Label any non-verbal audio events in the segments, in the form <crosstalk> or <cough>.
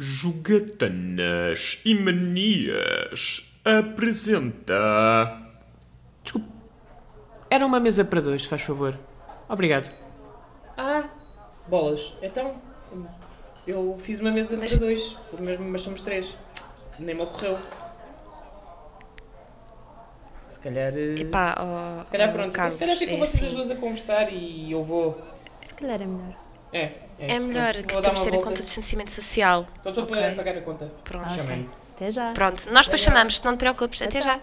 Jogatanas e Manias apresenta. Desculpe. Era uma mesa para dois, se faz favor. Obrigado. Ah, bolas. Então, eu fiz uma mesa para dois, mas, mas somos três. Nem me ocorreu. Se calhar. eh, Epá, oh, se calhar oh, pronto. então Carlos, se calhar ficam é vocês as assim. duas a conversar e eu vou. Se calhar é melhor. É, É melhor pronto, que temos de ter em conta o distanciamento social. Então estou Ok. para pagar a conta. Pronto. Ah, ok. Chamei-me. Até já. Pronto, nós depois Até chamamos, não te preocupes. Até já.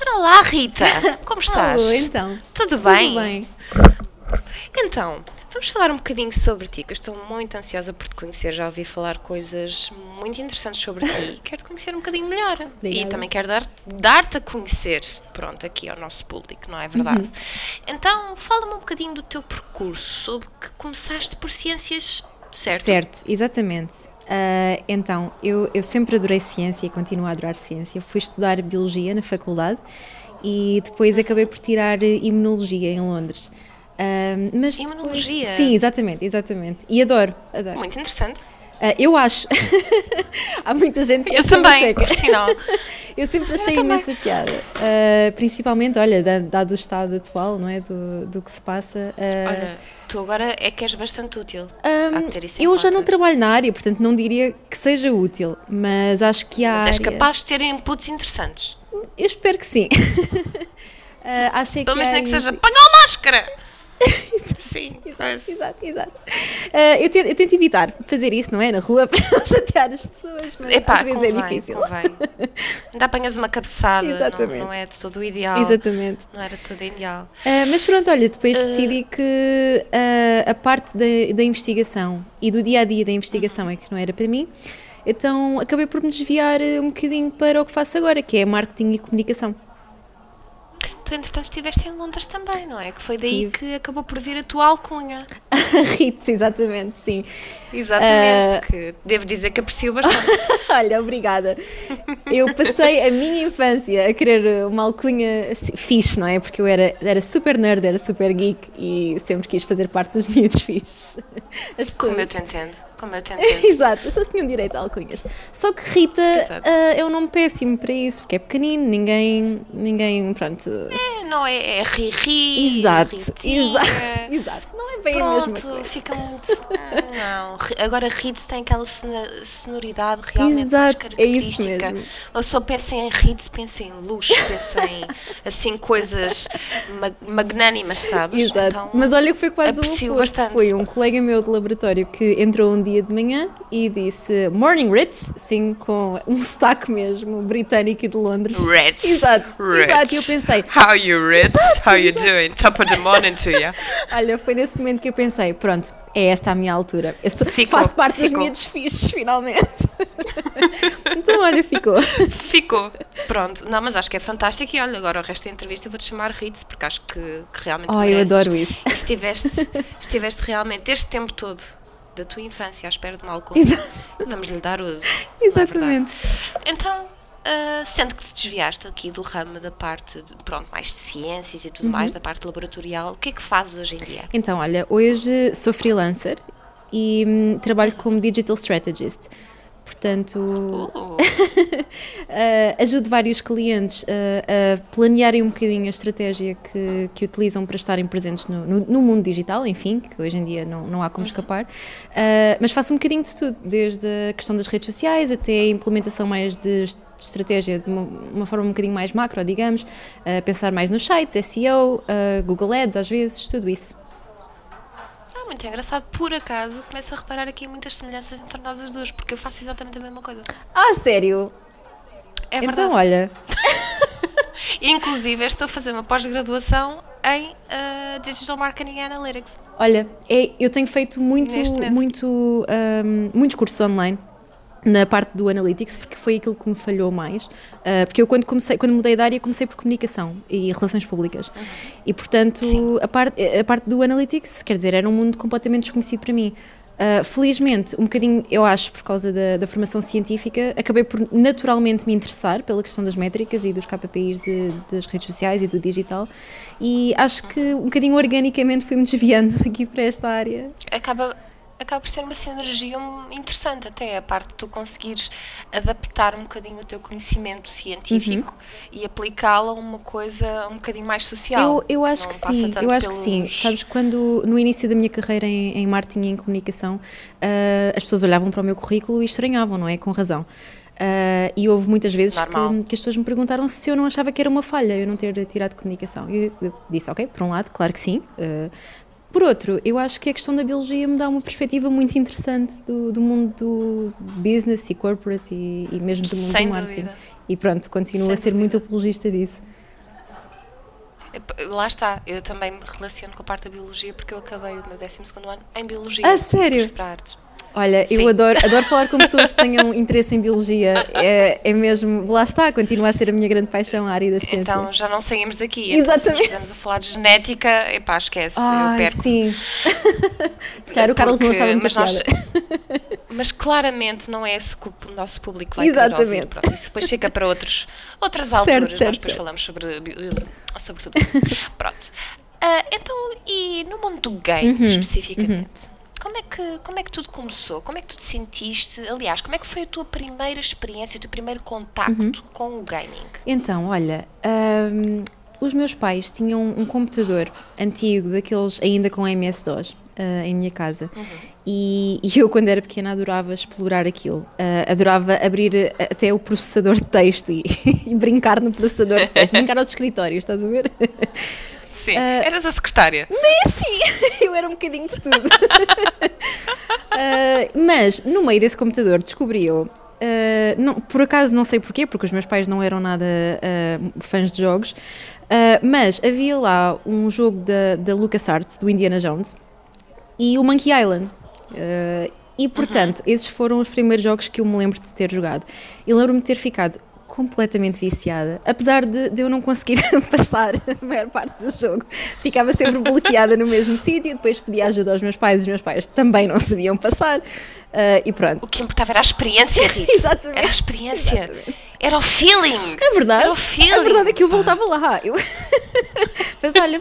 Ora lá, Rita, <laughs> como estás? Alô, então. Tudo bem? Tudo bem. Então, vamos falar um bocadinho sobre ti, que eu estou muito ansiosa por te conhecer. Já ouvi falar coisas muito interessantes sobre ti e quero te conhecer um bocadinho melhor. E Obrigada. também quero dar- dar-te a conhecer, pronto, aqui ao nosso público, não é verdade? Uhum. Então, fala-me um bocadinho do teu percurso, sobre que começaste por ciências, certo? Certo, exatamente. Ah, então, eu, eu sempre adorei ciência e continuo a adorar ciência. Fui estudar Biologia na faculdade e depois acabei por tirar Imunologia em Londres. Mas depois- Imunologia? Sim, exatamente, exatamente. E adoro, adoro. Muito interessante. Ah, eu acho. <laughs> Há muita gente que Eu também, por sinal. <laughs> Eu sempre achei também. imensa piada. Ah, principalmente, olha, da- dado o estado atual, não é? Do, do que se passa. ah, Olha, tu agora é que és bastante útil. Que eu já conta. não trabalho na área, portanto não diria que seja útil, mas acho que há. Mas és área- capaz de ter inputs interessantes. Eu espero que sim. <laughs> Ah, achei Pelo que menos nem que seja apanhou a máscara! Sim, <laughs> mas- Exato, exato. Ah, eu, tento, eu tento evitar fazer isso, não é? Na rua, <laughs> para não chatear as pessoas, mas Epá, às vezes convém, é difícil. convém. Ainda apanhas uma cabeçada, não, Exatamente. não é de todo ideal. Exatamente. Não era todo ideal. Ah, mas pronto, olha, depois decidi que ah, a parte da, da investigação e do dia a dia da investigação é que não era para mim, então acabei por me desviar eh, um bocadinho para o que faço agora, que é marketing e comunicação. Tu, entretanto, estiveste em Londres também, não é? Que foi daí Tive. que acabou por vir a tua alcunha. <laughs> Ritz, exatamente, sim. Exatamente, Ah. que devo dizer que aprecio bastante. <laughs> Olha, obrigada. Eu passei a minha infância a querer uma alcunha assim, fixe, não é? Porque eu era, era super nerd, era super geek e sempre quis fazer parte dos miúdos fixes. As pessoas. Como eu te entendo, como eu <laughs> te entendo. Exato, as pessoas tinham direito a alcunhas. Só que Rita Exato. ah, é um nome péssimo para isso, porque é pequenino, ninguém, ninguém, pronto. É, não é, é ri-ri, Exato, ritinha. exato, <laughs> exato. Não é bem a mesma Pronto, coisa. fica muito. Hum, Não, agora Ritz tem aquela sonor- sonoridade realmente Exato, mais é isso característica. mesmo. Eu só penso em Ritz, penso em luz, penso em assim coisas ma- magnânimas, sabes? Exato. Então, Mas olha que foi quase um bastante. Foi um colega meu de laboratório que entrou um dia de manhã e disse Morning Ritz, assim com um <laughs> sotaque mesmo britânico e de Londres. Ritz. Exato, Ritz. exato. E eu pensei, How you Ritz? How you doing? Top of the morning to you. <laughs> olha, foi nesse momento que eu pensei, pronto, é esta a minha altura. Eu Ficou, faço parte dos ficou. miúdos fixes, finalmente. <laughs> então, olha, ficou. Ficou. Pronto. Não, mas acho que é fantástico. E olha, agora o resto da entrevista eu vou-te chamar Ritz, porque acho que, que realmente Oh, eu adoro isso. E estiveste, estiveste realmente este tempo todo da tua infância à espera de uma alcunha, vamos lhe dar uso. é Exatamente. verdade? então, ah, sendo que te desviaste aqui do ramo da parte, de, pronto, mais de ciências e tudo Uhum. mais, da parte laboratorial, o que é que fazes hoje em dia? Então, olha, hoje sou freelancer e hum, trabalho como digital strategist. Portanto, <laughs> Uh, Uh, ajudo vários clientes uh, a planearem um bocadinho a estratégia que, que utilizam para estarem presentes no, no- no mundo digital, enfim, que hoje em dia não, não há como escapar. Uh, mas faço um bocadinho de tudo, desde a questão das redes sociais até a implementação mais de estratégia de uma, uma forma um bocadinho mais macro, digamos, uh, pensar mais nos sites, SEO, uh, Google Ads às vezes, tudo isso. Ah, muito engraçado. Por acaso, começo a reparar aqui muitas semelhanças entre nós as duas, porque eu faço exatamente a mesma coisa. Ah, sério? É verdade. então, olha, <laughs> Inclusive, estou a fazer uma pós-graduação em ah, Digital Marketing Analytics. Olha, é- eu tenho feito muito, muito, ahm, muitos cursos online na parte do analytics porque foi aquilo que me falhou mais Ah, porque eu quando comecei quando mudei de área comecei por comunicação e relações públicas e portanto Sim. a parte a parte do analytics quer dizer era um mundo completamente desconhecido para mim Ah, felizmente, um bocadinho, eu acho, por causa da, da formação científica, acabei por naturalmente me interessar pela questão das métricas e dos KPIs de- das redes sociais e do digital, e acho que um bocadinho organicamente fui-me desviando <laughs> aqui para esta área. Acaba, acaba por ser uma sinergia interessante até, a parte de tu conseguires adaptar um bocadinho o teu conhecimento científico e aplicá-lo a uma coisa um bocadinho mais social. Eu, eu acho que passa sim, eu acho que sim. pelos- Sabes, quando no início da minha carreira em, em marketing e em comunicação, ah, as pessoas olhavam para o meu currículo e estranhavam, não é? Com razão. Ah, e houve muitas vezes que, que as pessoas me perguntaram se eu não achava que era uma falha eu não ter tirado comunicação. E eu, eu disse, ok, por um lado, claro que sim. Ah, por outro, eu acho que a questão da biologia me dá uma perspectiva muito interessante do, do mundo do business e corporate e, e mesmo do mundo Sem do marketing. dúvida. E pronto, continuo Sem a ser muito dúvida. apologista disso. Lá está, eu também me relaciono com a parte da biologia porque eu acabei o meu 12 ano em biologia. A sério? Para artes. Olha, eu Sim. adoro, adoro falar com pessoas que <laughs> tenham interesse em biologia. É, é mesmo, lá está, continua a ser a minha grande paixão a área da ciência. Então já não saímos daqui. Então, se Exatamente. nós quisermos a falar de genética, epá, esquece, eu Ai, perco. sim. <laughs> Claro, o Carlos não achava muita mas, nós- <laughs> mas claramente não é esse que o nosso público vai querer Exatamente. ouvir. Pronto, isso depois chega para outros, outras alturas, nós certo, depois certo. falamos sobre, bi- sobre tudo isso. Pronto. Ah, então, e no mundo do game, Uhum, especificamente? Como é, que, como é que tudo começou? Como é que tu te sentiste? Aliás, como é que foi a tua primeira experiência, o teu primeiro contacto Uhum. com o gaming? Então, olha, hum, os meus pais tinham um computador antigo, daqueles ainda com MS-DOS, ah, em minha casa. E, e eu, quando era pequena, adorava explorar aquilo. Ah, adorava abrir ah, até o processador de texto e, <laughs> e brincar no processador de texto, brincar aos escritórios, estás a ver? <laughs> Sim, Ah, eras a secretária. Sim, <laughs> eu era um bocadinho de tudo. <laughs> Ah, mas no meio desse computador descobri eu. ah, não, por acaso não sei porquê, porque os meus pais não eram nada ah, fãs de jogos, ah, mas havia lá um jogo da, da LucasArts, do Indiana Jones, e o Monkey Island. E portanto, esses foram os primeiros jogos que eu me lembro de ter jogado. E lembro-me de ter ficado completamente viciada, apesar de, de eu não conseguir <laughs> passar a maior parte do jogo. Ficava sempre bloqueada no mesmo sítio, depois pedia ajuda aos meus pais, os meus pais também não sabiam passar. ah, e pronto. O que importava era a experiência, <laughs> Ritz. Exatamente. Era a experiência. Exatamente. Era o feeling. É verdade. Era o feeling. A verdade é que eu voltava lá. Eu... <laughs> Mas olha,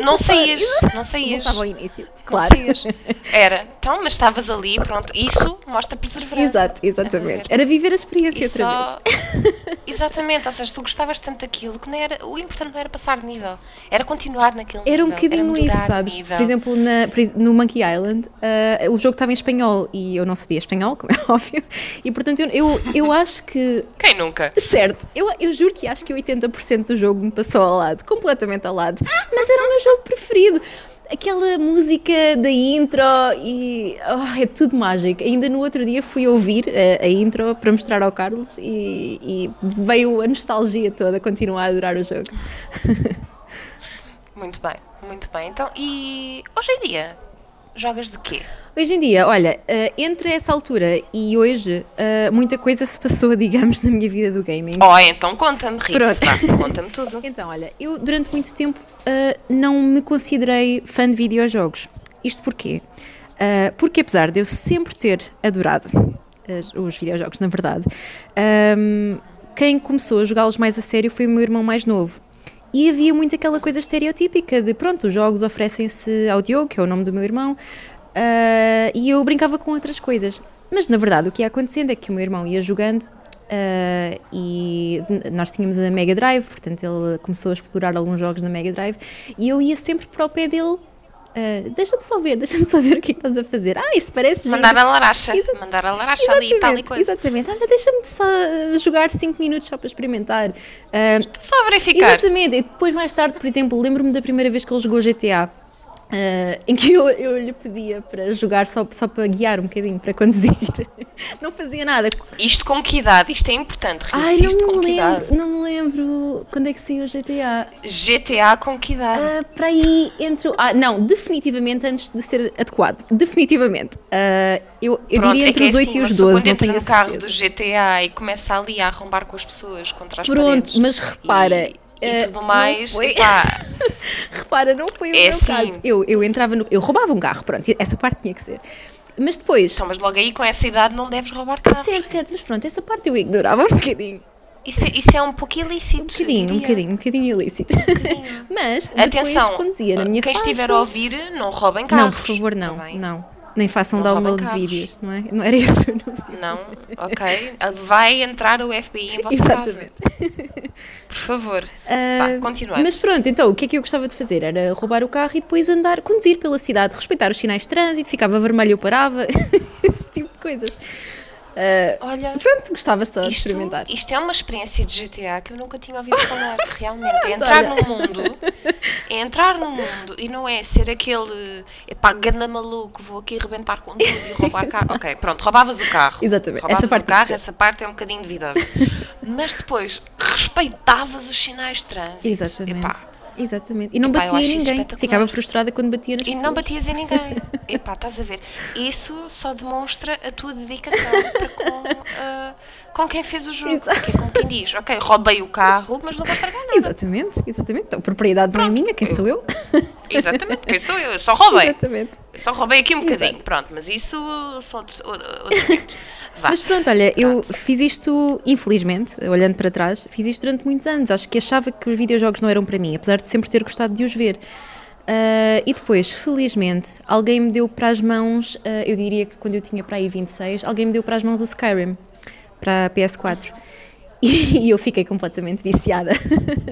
Não saías, não saías. Voltava ao início, Não claro. saías. <laughs> Era. Então, mas estavas ali, pronto. Isso mostra perseverança. Exato, exatamente. Era viver a experiência E outra só... vez. Exatamente, ou seja, tu gostavas tanto daquilo que não era, o importante não era passar de nível, era continuar naquele Era um bocadinho isso, sabes? nível. Por exemplo, na- no Monkey Island, ah, o jogo estava em espanhol e eu não sabia espanhol, como é <laughs> óbvio, e portanto eu, eu, eu acho que. Quem nunca? Certo, eu, eu juro que acho que 80% do jogo me passou ao lado, completamente ao lado, mas era o meu jogo preferido. Aquela música da intro e oh, é tudo mágico. Ainda no outro dia fui ouvir a, a intro para mostrar ao Carlos e, e veio a nostalgia toda, continuar a adorar o jogo. <laughs> Muito bem, muito bem. Então, e hoje em dia, jogas de quê? Hoje em dia, olha, eh, entre essa altura e hoje, eh, muita coisa se passou, <laughs> digamos, na minha vida do gaming. Oh, então conta-me, Pronto. vá, conta-me tudo. <laughs> Então, olha, eu durante muito tempo eh, não me considerei fã de videojogos. Isto porquê? Porque apesar de eu sempre ter adorado os videojogos, na verdade, ahm, quem começou a jogá-los mais a sério foi o meu irmão mais novo. E havia muito aquela coisa estereotípica de, pronto, os jogos oferecem-se ao Diogo, que é o nome do meu irmão, ah, e eu brincava com outras coisas. Mas na verdade o que ia acontecendo é que o meu irmão ia jogando ah, e nós tínhamos a Mega Drive, portanto ele começou a explorar alguns jogos na Mega Drive e eu ia sempre para o pé dele. Ah, deixa-me só ver, deixa-me só ver o que é que estás a fazer. Ah, isso parece giro." Mandar a laracha, Exa- mandar a laracha ali e tal e coisa. Exatamente, olha, deixa-me só ah, jogar 5 minutos só para experimentar. Ah, Só verificar. Exatamente, e depois mais tarde, por exemplo, lembro-me da primeira vez que ele jogou GTA. Ah, em que eu, eu lhe pedia para jogar só, só para guiar um bocadinho, para conduzir. <laughs> Não fazia nada. Isto com que idade? Isto é importante, Ritz, Ai, isto não com me, que idade? lembro, não me lembro quando é que saiu o GTA. GTA com que idade? Ah, para aí entre. Ah, não, definitivamente antes de ser adequado. Definitivamente. Ah, eu eu Pronto, diria é entre é os 8 assim, e os pessoa 12, quando entra no carro do GTA e começa ali a arrombar com as pessoas contra as Pronto, paredes. mas repara. E, e eh, tudo não mais, epá, <laughs> Repara, não foi o É meu assim. caso. Eu, eu entrava no. Eu roubava um carro, pronto, essa parte tinha que ser. Mas depois. então, mas logo aí com essa idade não deves roubar carros. Certo, certo, mas pronto, essa parte eu ignorava um bocadinho. Isso, é- isso é um pouco ilícito. Um bocadinho, um bocadinho, um bocadinho ilícito. <laughs> Mas Atenção, depois conduzia na minha quem faixa. estiver a ouvir, não roubem carros. Não, por favor, não. tá não. Nem façam Não download de vídeos, não é? <laughs> Não era esse o anúncio. Não? Ok. Vai entrar o FBI em vossa casa. Por favor. Ah, Vá, continuando. Mas pronto, então o que é que eu gostava de fazer? Era roubar o carro e depois andar, conduzir pela cidade, respeitar os sinais de trânsito, ficava vermelho eu parava, <laughs> esse tipo de coisas. Ah, Olha, pronto, gostava só de experimentar. isto é uma experiência de GTA que eu nunca tinha ouvido <laughs> falar. Realmente. É entrar no mundo. É entrar no mundo e não é ser aquele. Epá, ganda maluco, vou aqui rebentar com tudo e roubar <laughs> carro. Ok, pronto, roubavas o carro. Exatamente, Roubavas essa parte o carro, essa parte é um bocadinho duvidosa. Mas depois respeitavas os sinais de trânsito. Exatamente. Epá, Exatamente. E não Epá, batia em ninguém. Ficava frustrada quando batia nas E pessoas. não batias em ninguém. <laughs> Epá, estás a ver? Isso só demonstra a tua dedicação <laughs> para com, ah, com quem fez o jogo. Exato. É como quem diz, ok, roubei o carro, mas não vou estragar nada. Exatamente, exatamente. Então, propriedade não é minha, quem sou eu? Exatamente, quem sou eu? Eu só roubei. <laughs> Exatamente. Eu só roubei aqui um Exato. bocadinho. Pronto, mas isso são outros, outros 500. Vá. Mas pronto, olha, eu Pronto. fiz isto, infelizmente, olhando para trás, fiz isto durante muitos anos. Acho que achava que os videojogos não eram para mim, apesar de sempre ter gostado de os ver. Ah, e depois, felizmente, alguém me deu para as mãos, ah, eu diria que quando eu tinha para aí 26, alguém me deu para as mãos o Skyrim, para a PS4. <laughs> E eu fiquei completamente viciada.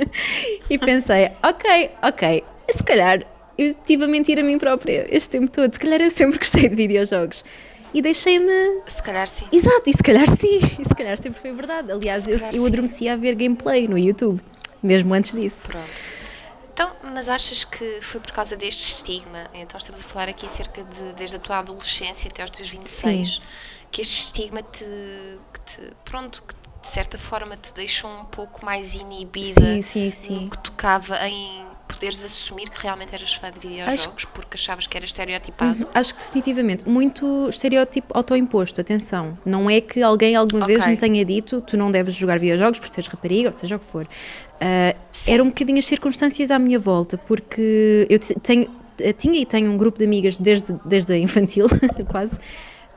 <laughs> e pensei, ok, ok, se calhar eu estive a mentir a mim própria este tempo todo, se calhar eu sempre gostei de videojogos. E deixei-me Se calhar sim. Exato, e se calhar sim, <laughs> e se calhar sempre foi verdade. Aliás, eu, eu sim. adormeci a ver gameplay no YouTube, mesmo antes disso. Pronto. Então, mas achas que foi por causa deste estigma? Então estamos a falar aqui cerca de desde a tua adolescência até aos teus 26, que este estigma te, que te pronto, que de certa forma te deixou um pouco mais inibida Sim, sim, sim. no que tocava em poderes assumir que realmente eras fã de videojogos porque achavas que era estereotipado. Acho que definitivamente, muito estereótipo autoimposto, atenção. Não é que alguém alguma vez Ok. me tenha dito tu não deves jogar videojogos por seres rapariga, ou seja o que for. Sim. eram um bocadinho as circunstâncias à minha volta, porque eu te- tenho, eh, tinha e tenho um grupo de amigas desde, desde a infantil, <laughs> quase,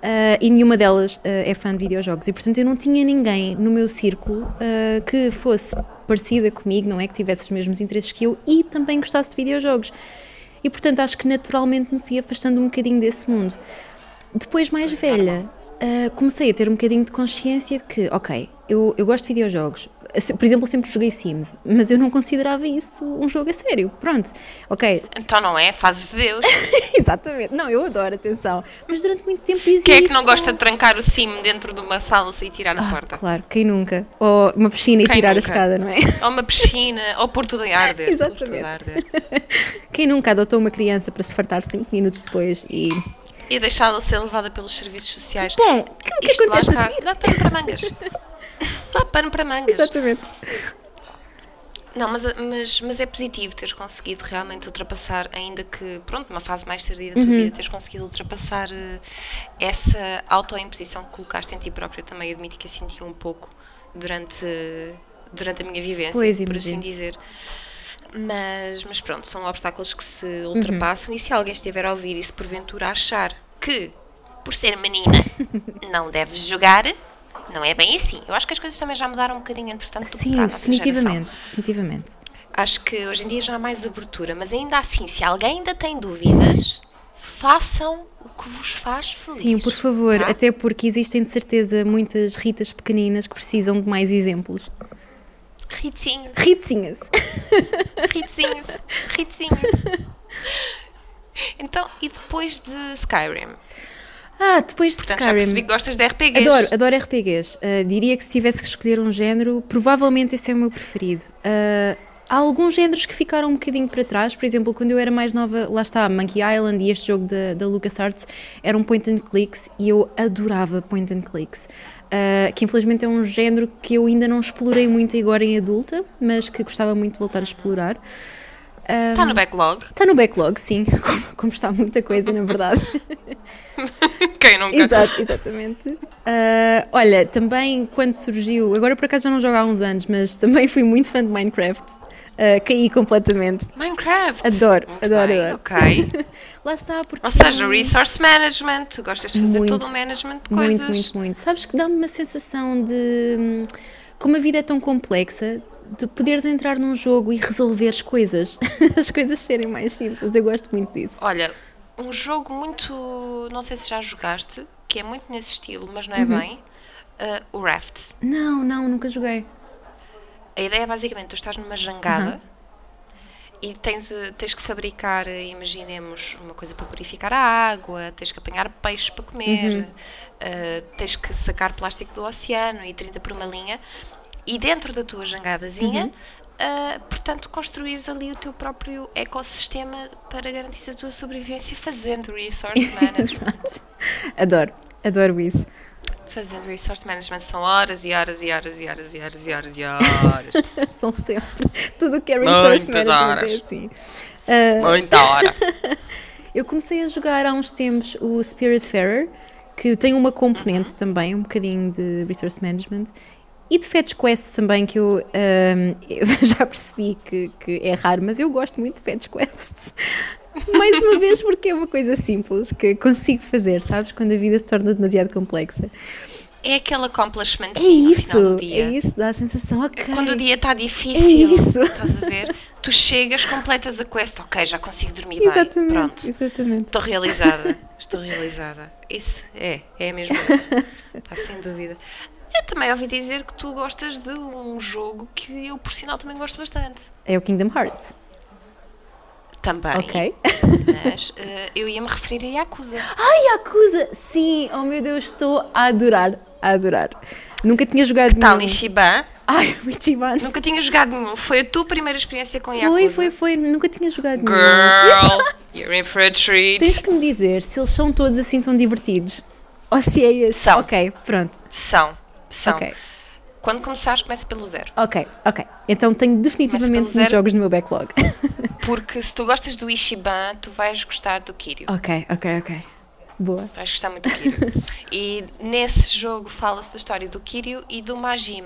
ah, e nenhuma delas ah, é fã de videojogos. E portanto eu não tinha ninguém no meu círculo ah, que fosse parecida comigo, não é? Que tivesse os mesmos interesses que eu e também gostasse de videojogos. E portanto acho que naturalmente me fui afastando um bocadinho desse mundo. Depois, mais velha, comecei a ter um bocadinho de consciência de que, ok, eu, eu gosto de videojogos. Por exemplo, sempre joguei Sims, mas eu não considerava isso um jogo a sério. Pronto, ok, Então não é? Fazes de Deus. <laughs> exatamente. Não, eu adoro, atenção. Mas durante muito tempo dizia Quem é que não gosta de trancar o sim dentro de uma sala e tirar a Ah, porta? claro, quem nunca? Ou uma piscina e Quem tirar a nunca? escada, não é? Ou uma piscina, ou pôr tudo em arder. Exatamente. a arder. <laughs> Quem nunca adotou uma criança para se fartar 5 minutos depois e. E deixá-la ser levada pelos serviços sociais. Bom, o que, que Isto lá acontece a seguir? Dá para mangas. <laughs> Dá pano para mangas. Exatamente. Não, mas, mas, mas é positivo teres conseguido realmente ultrapassar, ainda que, pronto, numa fase mais tardia da Uhum. tua vida, teres conseguido ultrapassar eh, essa autoimposição que colocaste em ti própria. Também admito que a senti um pouco durante, durante a minha vivência, Pois, por assim dizer. Mas, mas pronto, são obstáculos que se Uhum. ultrapassam e se alguém estiver a ouvir e se porventura achar que, por ser menina, <laughs> não deves jogar, não é bem assim. Eu acho que as coisas também já mudaram um bocadinho, entretanto, Sim, para definitivamente. Definitivamente. Acho que hoje em dia já há mais abertura, mas ainda assim, se alguém ainda tem dúvidas, façam o que vos faz feliz. Sim, por favor, tá? até porque existem de certeza muitas ritas pequeninas que precisam de mais exemplos. Ritinhos, Ritinhas! ritinhos, <laughs> ritinhos. <laughs> Então, e depois de Skyrim? Ah, depois de Portanto, já percebi Skyrim. que gostas de RPGs. Adoro, adoro RPGs. Uh, diria que se tivesse que escolher um género, provavelmente esse é o meu preferido. Uh, há alguns géneros que ficaram um bocadinho para trás. Por exemplo, quando eu era mais nova, lá está, Monkey Island e este jogo da, da LucasArts eram point and clicks e eu adorava point and clicks. Uh, que infelizmente é um género que eu ainda não explorei muito agora em adulta, mas que gostava muito de voltar a explorar. Está no backlog. Está no backlog, sim, <laughs> como, como está muita coisa, na verdade. <laughs> <laughs> Quem nunca? Exato, exatamente. Ah, olha, também quando surgiu, agora por acaso já não jogo há uns anos, mas também fui muito fã de Minecraft. Ah, caí completamente. Minecraft. Adoro, Muito adoro, bem, adoro. Ok. <laughs> Lá está, porque. Ou seja, resource management. Tu gostas de fazer Muito. todo o management de coisas. Muito, muito, muito. Sabes que dá-me uma sensação de. hum, Como a vida é tão complexa, de poderes entrar num jogo e resolver as coisas. <laughs> as coisas serem mais simples. Eu gosto muito disso. Olha, um jogo muito. Não sei se já jogaste, que é muito nesse estilo, mas não é bem. uh, o Raft. Não, não, nunca joguei. A ideia é basicamente: tu estás numa jangada Uhum. e tens, eh, tens que fabricar, eh, imaginemos, uma coisa para purificar a água, tens que apanhar peixes para comer, Uhum. eh, tens que sacar plástico do oceano e 30 por uma linha. E dentro da tua jangadazinha, Eh, portanto, construís ali o teu próprio ecossistema para garantir a tua sobrevivência fazendo resource <laughs> management. Adoro, adoro isso. fazendo resource management são horas e horas e horas e horas e horas e horas e horas. <laughs> São sempre. Tudo o que é resource Muitas management horas. é assim. Ah, Muita hora. <laughs> eu comecei a jogar há uns tempos o Spiritfarer, que tem uma componente também, um bocadinho de resource management. E de Fetch Quests também, que eu, ahm, eu <laughs> já percebi que, que é raro, mas eu gosto muito de Fetch Quests. Mais uma vez, porque é uma coisa simples que consigo fazer, sabes? Quando a vida se torna demasiado complexa. É aquele accomplishment É no final do isso, dia. é isso, dá a sensação, ok. Quando o dia está difícil, É isso. estás a ver? Tu chegas, completas a quest, ok, já consigo dormir bem. Exatamente, Pronto. exatamente. Estou realizada. Estou realizada. Isso é, é mesmo isso. <laughs> Está sem dúvida. Eu também ouvi dizer que tu gostas de um jogo que eu, por sinal, também gosto bastante. É o Kingdom Hearts. Também. Ok. Mas eh, eu ia me referir a Yakuza. Yakuza! Sim, oh meu Deus, estou a adorar, a adorar. Nunca tinha jogado Tal nenhum. Ishiban. Ai, o Ichiban. Nunca tinha jogado nenhum. Foi a tua primeira experiência com Yakuza. Foi, foi, foi. Nunca tinha jogado nenhum. Girl, you're in for a treat. Tens que me dizer se eles são todos assim tão divertidos. Ou se é este. São. Ok, pronto. São, são. Ok, Quando começares, começa pelo zero. ok, ok. Então tenho definitivamente muitos jogos no meu backlog. <laughs> Porque se tu gostas do Ishiban, tu vais gostar do Kiryu. ok, ok, ok. Boa. Vais gostar muito do Kiryu. <laughs> e nesse jogo fala-se da história do Kiryu e do Majima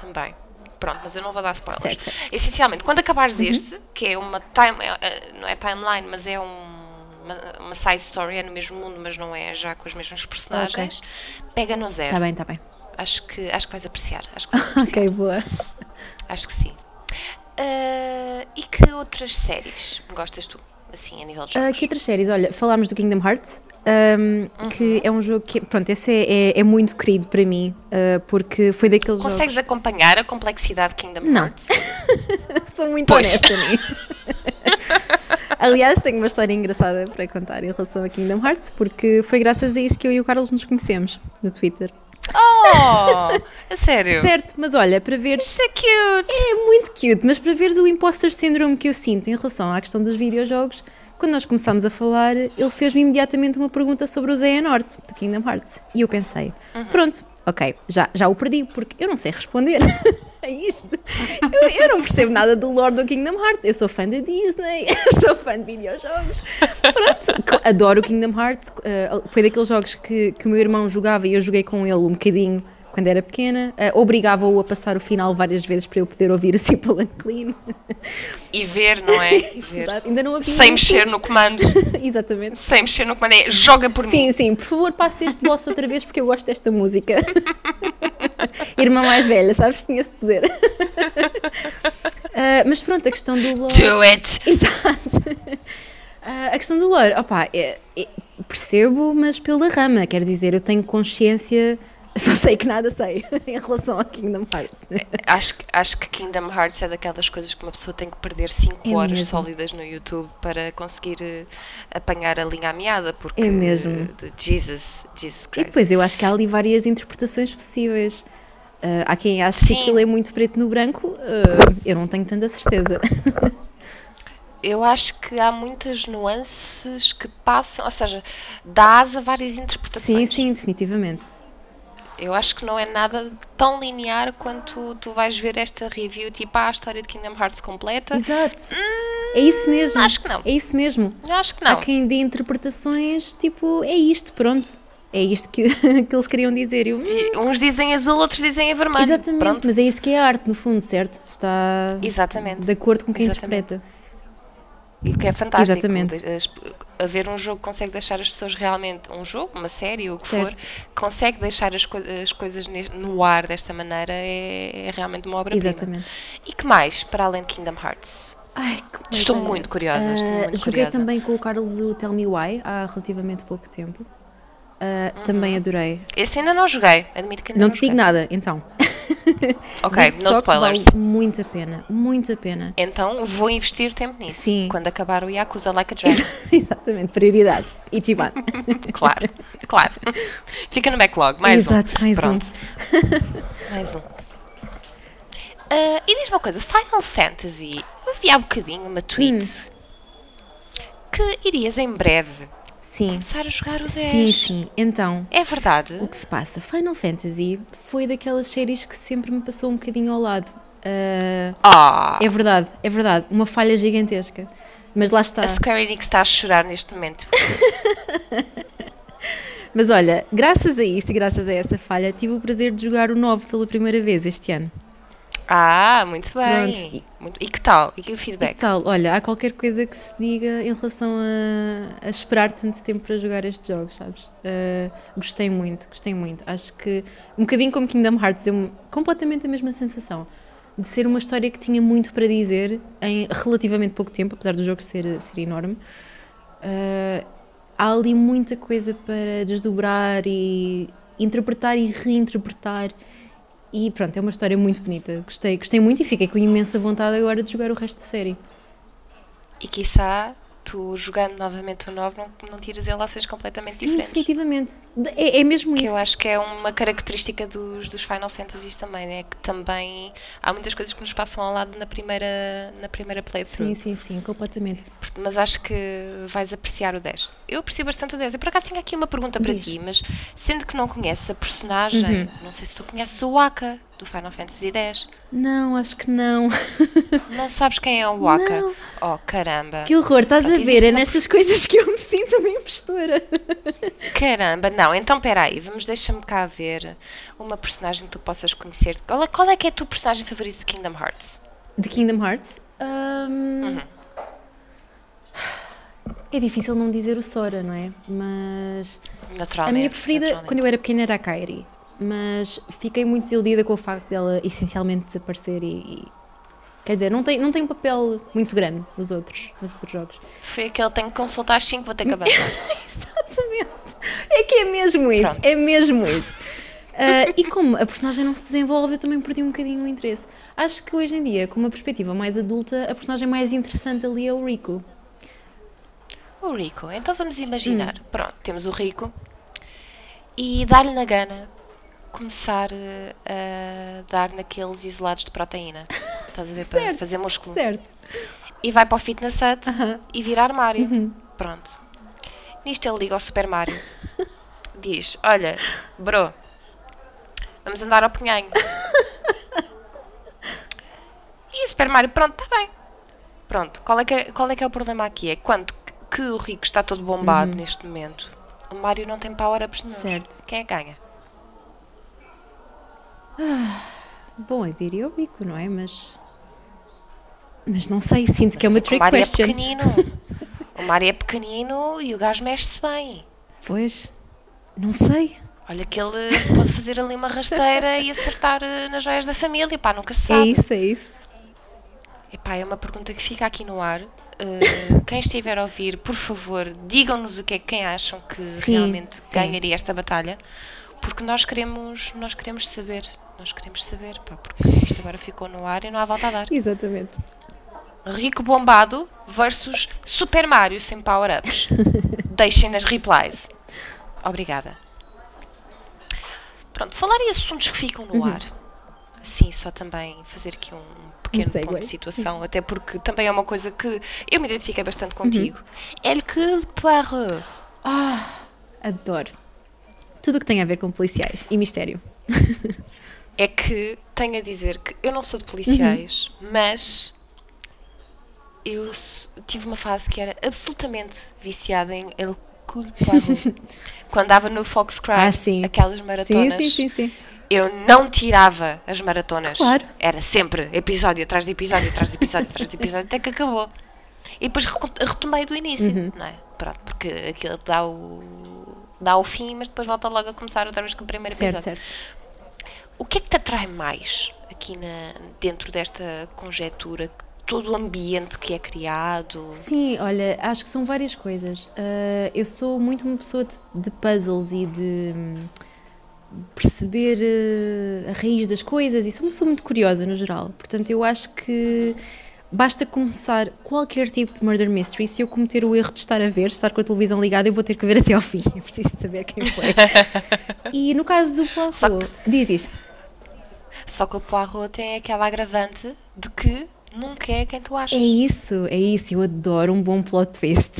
também. Pronto, mas eu não vou dar spoilers. Uhum. Certo, certo. Uhum. Essencialmente, quando acabares este, que é uma time, é, é, não é timeline, mas é um- uma, uma side story, é no mesmo mundo, mas não é já com os mesmos personagens, pega no zero. Está bem, está bem. Acho que, acho que vais apreciar. Acho que vais <laughs> apreciar. Ok, boa. Acho que sim. Ah, e que outras séries gostas tu? Assim, a nível de Ah, jogos? que outras séries? Olha, falámos do Kingdom Hearts, ahm, que é um jogo que, pronto, esse é, é, é muito querido para mim, ah, porque foi daqueles Consegues jogos... acompanhar a complexidade de Kingdom Não. Hearts? <laughs> Sou muito Pois. honesta nisso. <laughs> Aliás, tenho uma história engraçada para contar em relação a Kingdom Hearts, porque foi graças a isso que eu e o Carlos nos conhecemos, no Twitter. Oh! A sério? Certo, mas olha, para veres... Isso é cute! É muito cute, mas para veres o imposter syndrome que eu sinto em relação à questão dos videojogos, quando nós começámos a falar, ele fez-me imediatamente uma pergunta sobre o Zé Norte, do Kingdom Hearts. E eu pensei, pronto, ok, já, já o perdi, porque eu não sei responder <laughs> a isto. Eu, eu não percebo nada do lore do Kingdom Hearts. Eu sou fã da Disney, <laughs> sou fã de videojogos. Pronto, adoro o Kingdom Hearts. eh, foi daqueles jogos que, que o meu irmão jogava e eu joguei com ele um bocadinho quando era pequena. eh, Obrigava-o a passar o final várias vezes para eu poder ouvir o Simple and Clean. E ver, não é? <laughs> E ver. Ainda não havia Sem mexer no comando. <laughs> Exatamente. Sem mexer no comando. É joga por mim. Sim, sim, por favor, passe este boss outra vez porque eu gosto desta música. <laughs> Irmã mais velha, sabes? Tinha esse poder. Ah, mas pronto, a questão do lore. Do it! Exato. Ah, a questão do lore, opá, é- é- percebo, mas pela rama. Quer dizer, eu tenho consciência, só sei que nada sei <laughs> em relação ao Kingdom Hearts. Acho, que- acho que Kingdom Hearts é daquelas coisas que uma pessoa tem que perder 5 É horas mesmo. sólidas no YouTube para conseguir eh, apanhar a linha à meada, porque É mesmo. de Jesus, Jesus E Christ. depois eu acho que há ali várias interpretações possíveis. Ah, há quem ache que Sim. aquilo é muito preto no branco, ah, eu não tenho tanta certeza. <laughs> Eu acho que há muitas nuances que passam, ou seja, dá asa a várias Sim, interpretações. sim, definitivamente. Eu acho que não é nada tão linear quanto tu vais ver esta review, tipo, ah, a história de Kingdom Hearts completa. Exato. É isso mesmo. Acho que não. É isso mesmo. Acho que Há não. quem dê interpretações tipo, é isto, pronto. É isto que, <laughs> que eles queriam dizer. Eu, "Hum, uns dizem azul, outros dizem vermelho. exatamente, Pronto. mas é isso que é a arte, no fundo, certo? Está Exatamente. de acordo com quem Exatamente. interpreta. E que é fantástico. Exatamente. As- Haver um jogo que consegue deixar as pessoas realmente. Um jogo, uma série, o que Certo. for, consegue deixar as, coi- as coisas no ar desta maneira é, é realmente uma obra-prima. Exatamente. E que mais, para além de Kingdom Hearts? Ai, Estou muito curiosa, estou ah, muito joguei curiosa. também com o Carlos o Tell Me Why há relativamente pouco tempo. Também Uhum. adorei. Esse ainda não joguei, admito que ainda Não não, te digo joguei. nada, então. <laughs> Ok, no spoilers. Vale muito a pena, muito a pena. Então vou investir tempo nisso. Sim. Quando acabar o Yakuza Like a Dragon. <laughs> Exatamente, prioridades. Ichiban. <laughs> claro, claro. Fica no backlog, mais Exato, um. mais um. Pronto. mais um. Ah, e diz-me uma coisa, Final Fantasy, eu vi há bocadinho uma tweet Hum. que irias em breve Sim, começar a jogar o 10. sim, sim. Então, É verdade? o que se passa? Final Fantasy foi daquelas séries que sempre me passou um bocadinho ao lado. Ah, Ah, é verdade, é verdade. Uma falha gigantesca. Mas lá está. a Square Enix está a chorar neste momento. <laughs> Mas olha, graças a isso e graças a essa falha, tive o prazer de jogar o 9 pela primeira vez este ano. Ah, muito bem. Muito- E que tal? E que o E que feedback? tal? Olha, há qualquer coisa que se diga em relação a, a esperar tanto tempo para jogar estes jogos, sabes? Ah, gostei muito, gostei muito. Acho que um bocadinho como Kingdom Hearts, deu-me completamente a mesma sensação. De ser uma história que tinha muito para dizer em relativamente pouco tempo, apesar do jogo ser, ser enorme. Ah, há ali muita coisa para desdobrar e interpretar e reinterpretar. E pronto, é uma história muito bonita. Gostei, gostei muito e fiquei com imensa vontade agora de jogar o resto da série. E quiçá, tu jogando novamente o 9, não, não tiras relações completamente Sim, diferentes. definitivamente. É, é mesmo Que isso. eu acho que é uma característica dos, dos Final Fantasies também, é que também há muitas coisas que nos passam ao lado na primeira, na primeira playthrough. Sim, sim, sim, completamente. Mas acho que vais apreciar o 10. Eu aprecio bastante o 10. Eu por acaso tenho aqui uma pergunta para Diz. ti, mas sendo que não conheces a personagem, Uhum. não sei se tu conheces o Waka do Final Fantasy X. Não, acho que não. <laughs> Não sabes quem é o Waka? Não. Oh, caramba. Que horror, estás a Pronto, ver? existe É uma- nestas coisas que eu me sinto uma impostora. <laughs> Caramba, não, então peraí, vamos, deixa-me cá ver uma personagem que tu possas conhecer. Qual é, qual é que é a tua personagem favorita de Kingdom Hearts? De Kingdom Hearts? Ahm, Uhum. É difícil não dizer o Sora, não é? Mas Naturalmente. a minha preferida, quando eu era pequena, era a Kairi. Mas fiquei muito desiludida com o facto dela essencialmente desaparecer e. e- Quer dizer, não tem, não tem um papel muito grande nos outros, nos outros jogos. Foi aquele tenho que consultar às 5, vou ter que abandonar. <laughs> Exatamente. É que é mesmo isso. Pronto. É mesmo isso. Ah, e como a personagem não se desenvolve, eu também perdi um bocadinho o interesse. Acho que hoje em dia, com uma perspectiva mais adulta, a personagem mais interessante ali é o Rico. o Rico, então vamos imaginar. Hum. Pronto, temos o Rico e dar-lhe na gana começar eh, a dar naqueles isolados de proteína. Estás a ver? Para Certo. fazer músculo. Certo. E vai para o Fitness Hut Aham. Uhum. e vira armário. Pronto. Nisto ele liga ao Super Mario. Diz: Olha, bro, vamos andar ao punhanho. e o Super Mario, pronto, está bem. Pronto, qual é, que é, qual é que é o problema aqui? É quando que o Rico está todo bombado neste momento, o Mario não tem power-ups nenhum. Uhum. Certo. Quem é que ganha? Bom, eu diria o Rico, não é? Mas. Mas não sei, sinto que é uma O trick Mario question. é pequenino. o Mario é pequenino e o gajo mexe-se bem. Pois. Não sei. Olha que ele pode fazer ali uma rasteira e acertar eh, nas joias da família, pá, nunca se É sabe. isso, é isso. Epá, é uma pergunta que fica aqui no ar. Eh, quem estiver a ouvir, por favor, digam-nos o que é que quem acham que Sim, realmente sim. ganharia esta batalha, porque nós queremos, nós queremos saber, nós queremos saber, pá, porque isto agora ficou no ar e não há volta a dar. Exatamente. Rico bombado versus Super Mario sem power-ups. <laughs> Deixem nas replies. Obrigada. Pronto, falar em assuntos que ficam no ar. Assim, só também fazer aqui um pequeno ponto de situação, até porque também é uma coisa que eu me identifiquei bastante contigo. Elle que poireux. Adoro. Tudo o que tem a ver com policiais e mistério. <laughs> É que tenho a dizer que eu não sou de policiais, Uhum. mas eu tive uma fase que era absolutamente viciada em El. <laughs> Quando dava no Foxcry, Ah, sim. aquelas maratonas, sim, sim, sim. eu não tirava as maratonas. Claro. Era sempre episódio atrás de episódio, atrás de episódio, atrás de episódio, até que acabou. E depois retomei do início, Uhum. não é? Pronto, porque aquilo dá o, dá o fim, mas depois volta logo a começar outra vez com o primeiro Certo, episódio. certo. O que é que te atrai mais aqui na, dentro desta conjetura todo o ambiente que é criado. Sim, olha, acho que são várias coisas. Uh, eu sou muito uma pessoa de, de puzzles e de perceber uh, a raiz das coisas e sou uma pessoa muito curiosa no geral. Portanto, eu acho que basta começar qualquer tipo de murder mystery. Se eu cometer o erro de estar a ver, estar com a televisão ligada, eu vou ter que ver até ao fim. <laughs> Eu preciso saber quem foi. <laughs> e no caso do Poirot, diz isto. Só que o Poirot tem aquela agravante de que nunca é quem tu achas. É isso, é isso. Eu adoro um bom plot twist.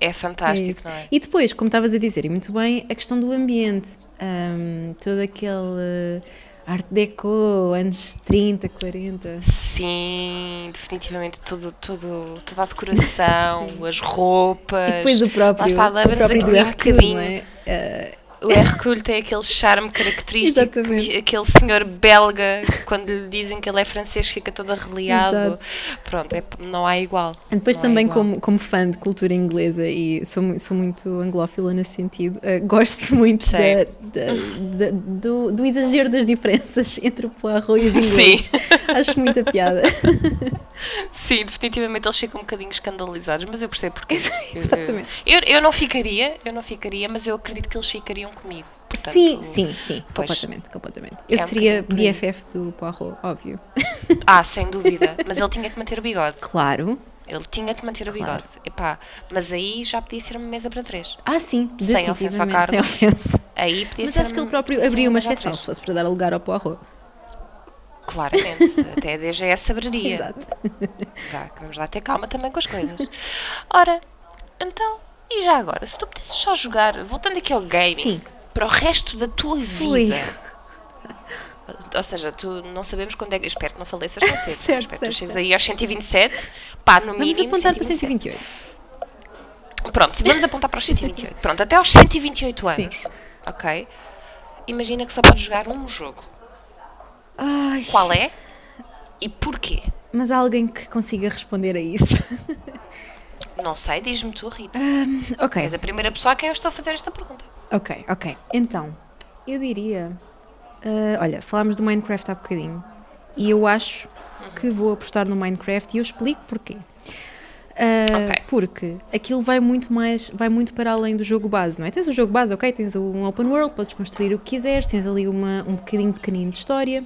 É fantástico, isso. não é? E depois, como estavas a dizer, e muito bem, a questão do ambiente. Um, todo aquele uh, art deco, anos 30, 40. Sim, definitivamente tudo, tudo, toda a decoração, <laughs> as roupas. E depois o próprio, Lá está, aqui um Hercule, bocadinho. é? Uh, O Hercule tem aquele charme característico, aquele senhor belga, quando lhe dizem que ele é francês, fica todo arreliado. Exato. Pronto, é, não há igual. Depois Não também como, como fã de cultura inglesa e sou, sou muito anglófila nesse sentido, uh, gosto muito da- da- da- do, do exagero das diferenças <laughs> entre o Poirot e os ingleses. Sim. <laughs> Acho muita piada. <laughs> Sim, definitivamente eles ficam um bocadinho escandalizados, mas eu percebo porque. Exatamente. Eu, eu não ficaria, eu não ficaria, mas eu acredito que eles ficariam comigo. Portanto, sim, sim, sim, pois. completamente, completamente. Eu É um seria. BFF do Poirot, óbvio. <laughs> Ah, sem dúvida. Mas ele tinha que manter o bigode. Claro. Ele tinha que manter o Claro. bigode. Epá, mas aí já podia ser uma mesa para três. Ah, sim, Sem ofensa ao sem ofensa. Aí podia Mas ser acho que ele próprio abriu uma exceção, se fosse para dar lugar ao Poirot. Claramente. <laughs> Até a DGS saberia. Exato. Que vamos lá ter calma também com as coisas. Ora, então, e já agora, se tu pudesses só jogar, voltando aqui ao gaming, Sim. para o resto da tua vida. Ui. <laughs> Ou seja, tu não sabemos quando é que. Espero que não faleças tão cedo. <laughs> Certo, espero que tu chegues aí aos 127. Pá, no Vamos mínimo. apontar para 127. 128. Pronto, vamos apontar para os <laughs> 128. Pronto, até aos 128 Sim. anos. Ok? Imagina que só podes jogar um jogo. Ai, Qual é? E porquê? mas há alguém que consiga responder a isso. Não sei, diz-me tu, Ritz. ok, És a primeira pessoa a quem eu estou a fazer esta pergunta. ok, ok. Então, eu diria. ah, olha, falámos do Minecraft há bocadinho. E eu acho que vou apostar no Minecraft e eu explico porquê. Ah, Ok. Porque aquilo vai muito mais, vai muito para além do jogo base, não é? Tens o jogo base, ok? Tens um open world, podes construir o que quiseres, tens ali uma, um bocadinho pequenino de história.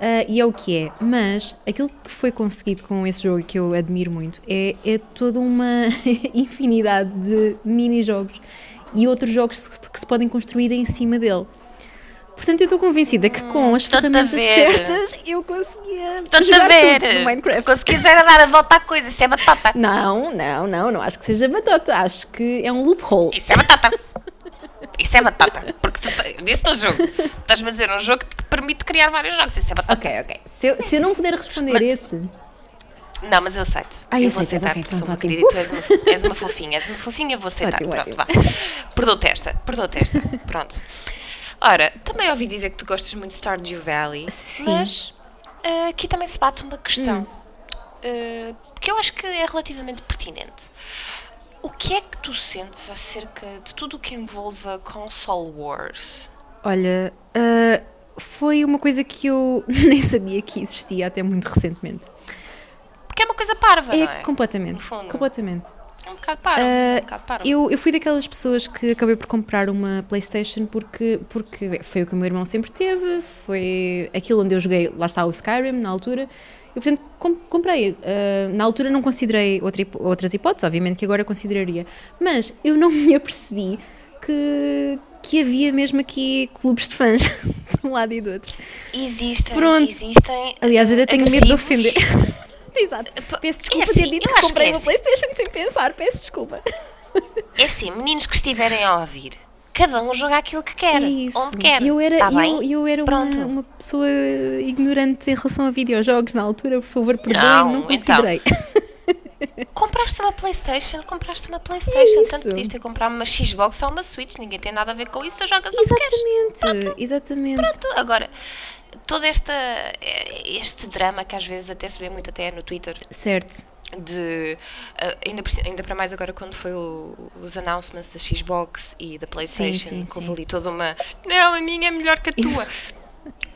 Ah, e é o que é. Mas aquilo que foi conseguido com esse jogo que eu admiro muito é, é toda uma <laughs> infinidade de mini-jogos e outros jogos que se- podem construir em cima dele. Portanto, eu estou convencida que com as a ferramentas certas eu conseguia a jogar ver. tudo no Minecraft. Consegui quiser dar a volta à coisa, isso é batata. Não, não, não, não acho que seja batata. Acho que é um loophole. Isso é batata. <laughs> Isso é batata. Porque tu te- disse-te o jogo. Estás-me a dizer um jogo que te permite criar vários jogos. Isso é batata. Ok, ok. Se eu, se eu não puder responder Mas- esse. Não, mas eu aceito. Ah, eu eu vou aceitar ok, porque sou pronto, uma querida e tu és uma, és uma fofinha. És uma fofinha, eu vou aceitar. Ótimo, Pronto, ótimo. vá. Perdoa-te esta. Perdoa-te esta. Pronto. Ora, também ouvi dizer que tu gostas muito de Stardew Valley. Sim. Mas ah, aqui também se bate uma questão. Hum. ah, que eu acho que é relativamente pertinente. O que é que tu sentes acerca de tudo o que envolve a Console Wars? Olha, ah, foi uma coisa que eu <laughs> nem sabia que existia até muito recentemente. Porque é uma coisa parva, É, não é? completamente. Completamente. É um bocado parva. Ah, um bocado parva. Eu, eu fui daquelas pessoas que acabei por comprar uma PlayStation porque, porque foi o que o meu irmão sempre teve, foi aquilo onde eu joguei, lá está o Skyrim na altura, e portanto com- comprei. Ah, na altura não considerei outra outras hipóteses, obviamente que agora consideraria, mas eu não me <laughs> apercebi que, que havia mesmo aqui clubes de fãs <laughs> de um lado e do outro. Existem, Pronto. existem. Aliás, ainda tenho medo de agressivos. ofender. <laughs> Exato. Peço desculpa assim, ter dito eu que comprei é uma assim. PlayStation sem pensar, peço desculpa. É assim, meninos que estiverem a ouvir, cada um joga aquilo que quer, É isso. onde quer. Eu era, tá eu, eu era uma, Pronto. uma pessoa ignorante em relação a videojogos na altura, por favor, perdoem, Não, não, então. considerei. <laughs> Compraste uma Playstation, compraste uma Playstation, isso. tanto podias ter comprado uma Xbox ou uma Switch, ninguém tem nada a ver com isso, tu jogas onde queres. exatamente, exatamente. Pronto, agora, todo esta, este drama que às vezes até se vê muito até no Twitter, Certo. De uh, ainda, ainda para mais agora quando foi o- os announcements da Xbox e da Playstation, sim, que houve sim. ali toda uma não, a minha é melhor que a tua.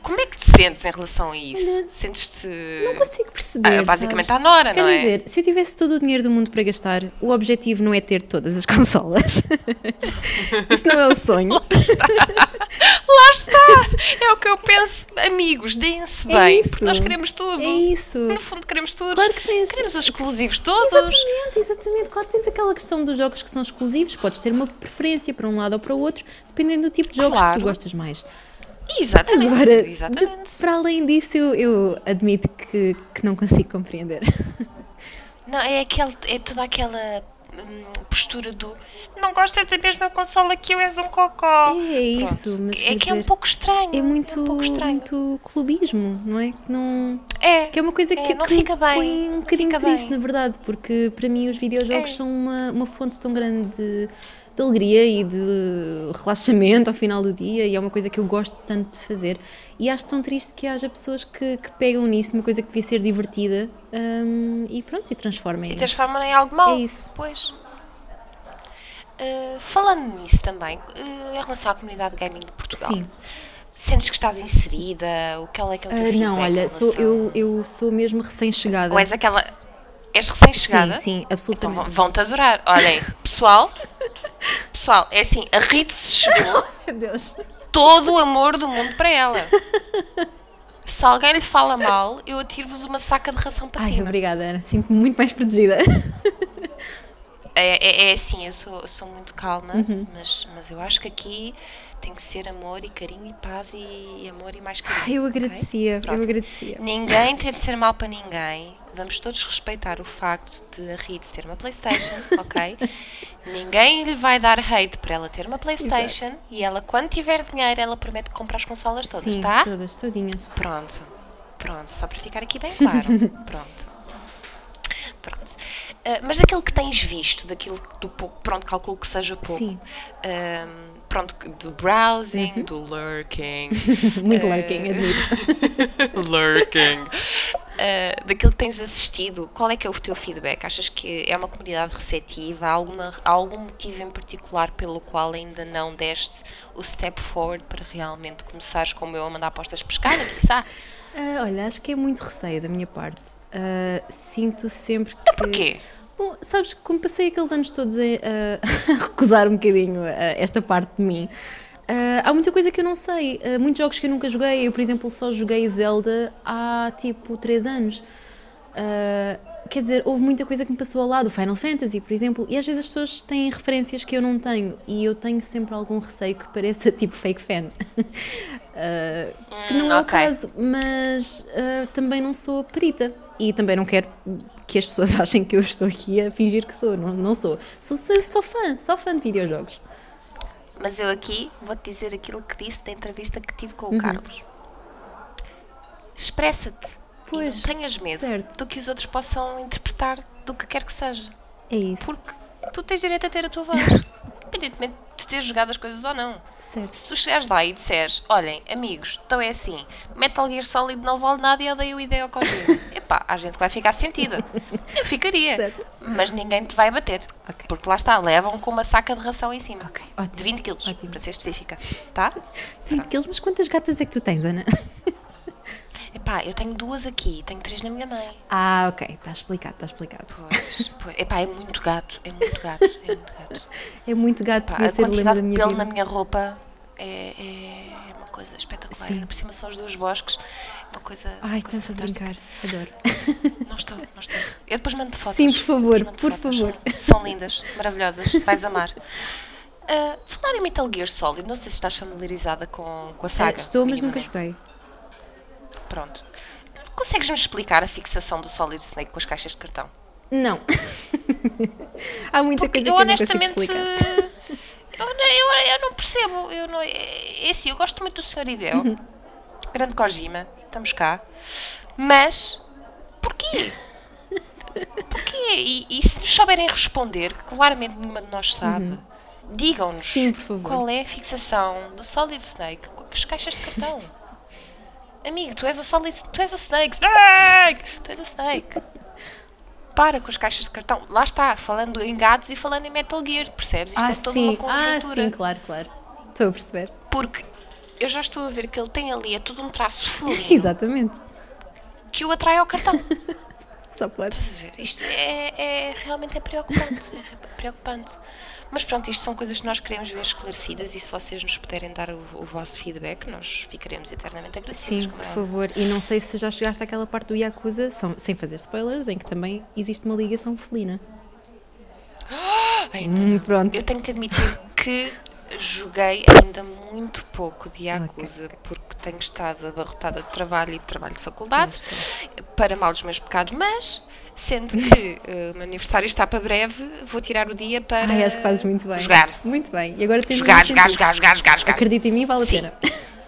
Como é que te sentes em relação a isso? Sentes-te Não consigo perceber. ah, basicamente sabes? à Nora, Quer não é? dizer, se eu tivesse todo o dinheiro do mundo para gastar, o objetivo não é ter todas as <laughs> consolas. <laughs> Isso não é o sonho. Lá está! É o que eu penso, amigos, deem-se É bem, isso. porque nós queremos tudo. É isso. No fundo, queremos tudo. Claro que tens. Queremos os exclusivos todos. Exatamente, exatamente. Claro que tens aquela questão dos jogos que são exclusivos, podes ter uma preferência para um lado ou para o outro, dependendo do tipo de jogos que Claro. tu gostas mais. Exatamente. Agora, exatamente. de- para além disso, eu, eu admito que, que não consigo compreender. <laughs> Não, é, aquele, é toda aquela hum, postura do não gostas da mesma consola que eu, és um cocó. É Pronto. isso, mas é que é um pouco estranho. é muito, um pouco estranho. muito clubismo, não é? Que, não, É. que é uma coisa É, que, não que fica me bem, põe um bocadinho triste, bem. na verdade, porque para mim os videojogos É. são uma, uma fonte tão grande de, de alegria e de relaxamento ao final do dia e é uma coisa que eu gosto tanto de fazer. E acho tão triste que haja pessoas que, que pegam nisso, uma coisa que devia ser divertida, hum, e pronto, e transformem. E transforma em algo mau. É isso. Pois. Uh, falando nisso também, uh, em relação à comunidade gaming de Portugal, Sim. sentes que estás inserida? O que é que é o teu feedback não, olha, sou, eu, eu sou mesmo recém-chegada. Ou és aquela. És recém-chegada? Sim, sim, Então absolutamente. vão- vão-te adorar. Olhem, pessoal, pessoal, é assim, a Rita se chegou <laughs> Meu Deus. todo o amor do mundo para ela. Se alguém lhe fala mal, eu atiro-vos uma saca de ração para Ai, cima. obrigada, Ana. Sinto-me muito mais protegida. É, é, é assim, eu sou, eu sou muito calma, Uhum. mas, mas eu acho que aqui tem que ser amor e carinho e paz e, amor e mais carinho. Eu agradecia, eu Pronto. agradecia. Ninguém tem de ser mal para ninguém. Vamos todos respeitar o facto de a Reed ter uma Playstation, <laughs> ok? Ninguém lhe vai dar hate para ela ter uma Playstation e ela, quando tiver dinheiro, ela promete comprar as consolas todas, Sim, tá? todas, todinhas. Pronto, pronto, só para ficar aqui bem claro. <laughs> pronto. Pronto. Ah, mas daquilo que tens visto, daquilo do pouco, pronto, calculo que seja pouco. Sim. ahm, pronto, do browsing, do lurking. <laughs> Muito Eh, lurking, admito. <laughs> lurking. Ah, daquilo que tens assistido, qual é que é o teu feedback? Achas que é uma comunidade receptiva? Há, alguma, há algum motivo em particular pelo qual ainda não deste o step forward para realmente começares como eu a mandar apostas pescar, quiçá? Ah, olha, acho que é muito receio da minha parte. Ah, sinto sempre que. Então porquê? Bom, sabes, como passei aqueles anos todos a, a <laughs> recusar um bocadinho ah, esta parte de mim, ah, há muita coisa que eu não sei. Ah, muitos jogos que eu nunca joguei. Eu, por exemplo, só joguei Zelda há tipo 3 anos. Ah, quer dizer, houve muita coisa que me passou ao lado, Final Fantasy, por exemplo, e às vezes as pessoas têm referências que eu não tenho e eu tenho sempre algum receio que pareça <laughs> tipo fake fan. Que não é ok. o caso, mas também não sou perita e também não quero que as pessoas <laughs> achem que eu estou aqui a fingir que sou, não, não sou. Sou, sou. sou fã, sou fã de videojogos. Mas eu aqui vou-te dizer aquilo que disse na entrevista que tive com Uhum. o Carlos. Expressa-te. Pois, não tenhas medo certo. do que os outros possam interpretar do que quer que seja. É isso. Porque tu tens direito a ter a tua voz. <laughs> Independentemente ter jogado as coisas ou não. Certo. Se tu chegares lá e disseres, olhem, amigos, então é assim, Metal Gear Solid não vale nada e odeio o Hideo Kojima. <laughs> Epá, há gente que vai ficar sentida. Eu ficaria. Certo. Mas ninguém te vai bater. Ok. Porque lá está, levam com uma saca de ração em cima. ótimo, De 20 quilos, ótimo. para ser específica. Tá? 20 quilos, mas quantas gatas é que tu tens, Ana? Epá, eu tenho duas aqui, tenho três na minha mãe. Ah, ok, está explicado, está explicado. Pois, pois. Epá, é muito gato, é muito gato, é muito gato. <laughs> É muito gato, Pá, podia a quantidade da de pelo vida. na minha roupa é, é uma coisa espetacular. Sim. Por cima são os dois bosques, uma coisa. Ai, uma coisa estás a brincar, adoro. <laughs> Não estou, não estou. Eu depois mando fotos. Sim, por favor, por fotos. favor. São, lindas, maravilhosas, vais amar. <laughs> Ah, falar em Metal Gear Solid, não sei se estás familiarizada com, com a saga. Estou, mas nunca joguei. Pronto. Consegues-me explicar a fixação do Solid Snake com as caixas de cartão? Não. <laughs> Há muita Porque coisa eu que honestamente. <laughs> eu não consigo explicar. Eu, eu, eu não percebo. Eu não, é, é assim, eu gosto muito do Sr. Hideo. Uhum. Grande Kojima, estamos cá. Mas. Porquê? <laughs> Porquê? E, e se nos souberem responder, que claramente nenhuma de nós sabe, digam-nos Uhum. Sim, por favor. qual é a fixação do Solid Snake com as caixas de cartão. Amigo, tu és o Solid Tu és o Snake! Snake! Tu és o Snake! Para com as caixas de cartão. Lá está, falando em gatos e falando em Metal Gear, percebes? Isto Ah, é toda sim. uma Ah, conjuntura. sim, claro, claro. Estou a perceber. Porque eu já estou a ver que ele tem ali é todo um traço <laughs> feminino Exatamente. que o atrai ao cartão. <laughs> Só pode. Estás a ver? Isto é, é- realmente é preocupante. É preocupante. Mas pronto, isto são coisas que nós queremos ver esclarecidas e se vocês nos puderem dar o, o vosso feedback, nós ficaremos eternamente agradecidos. Sim, por é favor. E não sei se já chegaste àquela parte do Yakuza, são- sem fazer spoilers, em que também existe uma ligação felina. Ainda Hum, pronto. Eu tenho que admitir que joguei ainda muito pouco de Yakuza porque tenho estado abarrotada de trabalho e de trabalho de faculdade para mal dos meus pecados, mas sendo que eh, o meu aniversário está para breve, vou tirar o dia para Ai, acho que fazes muito bem. jogar. Muito bem. E agora tens Jogar, jogar, jogar, jogar, jogar, jogar. Acredita em mim, vale Sim. a pena.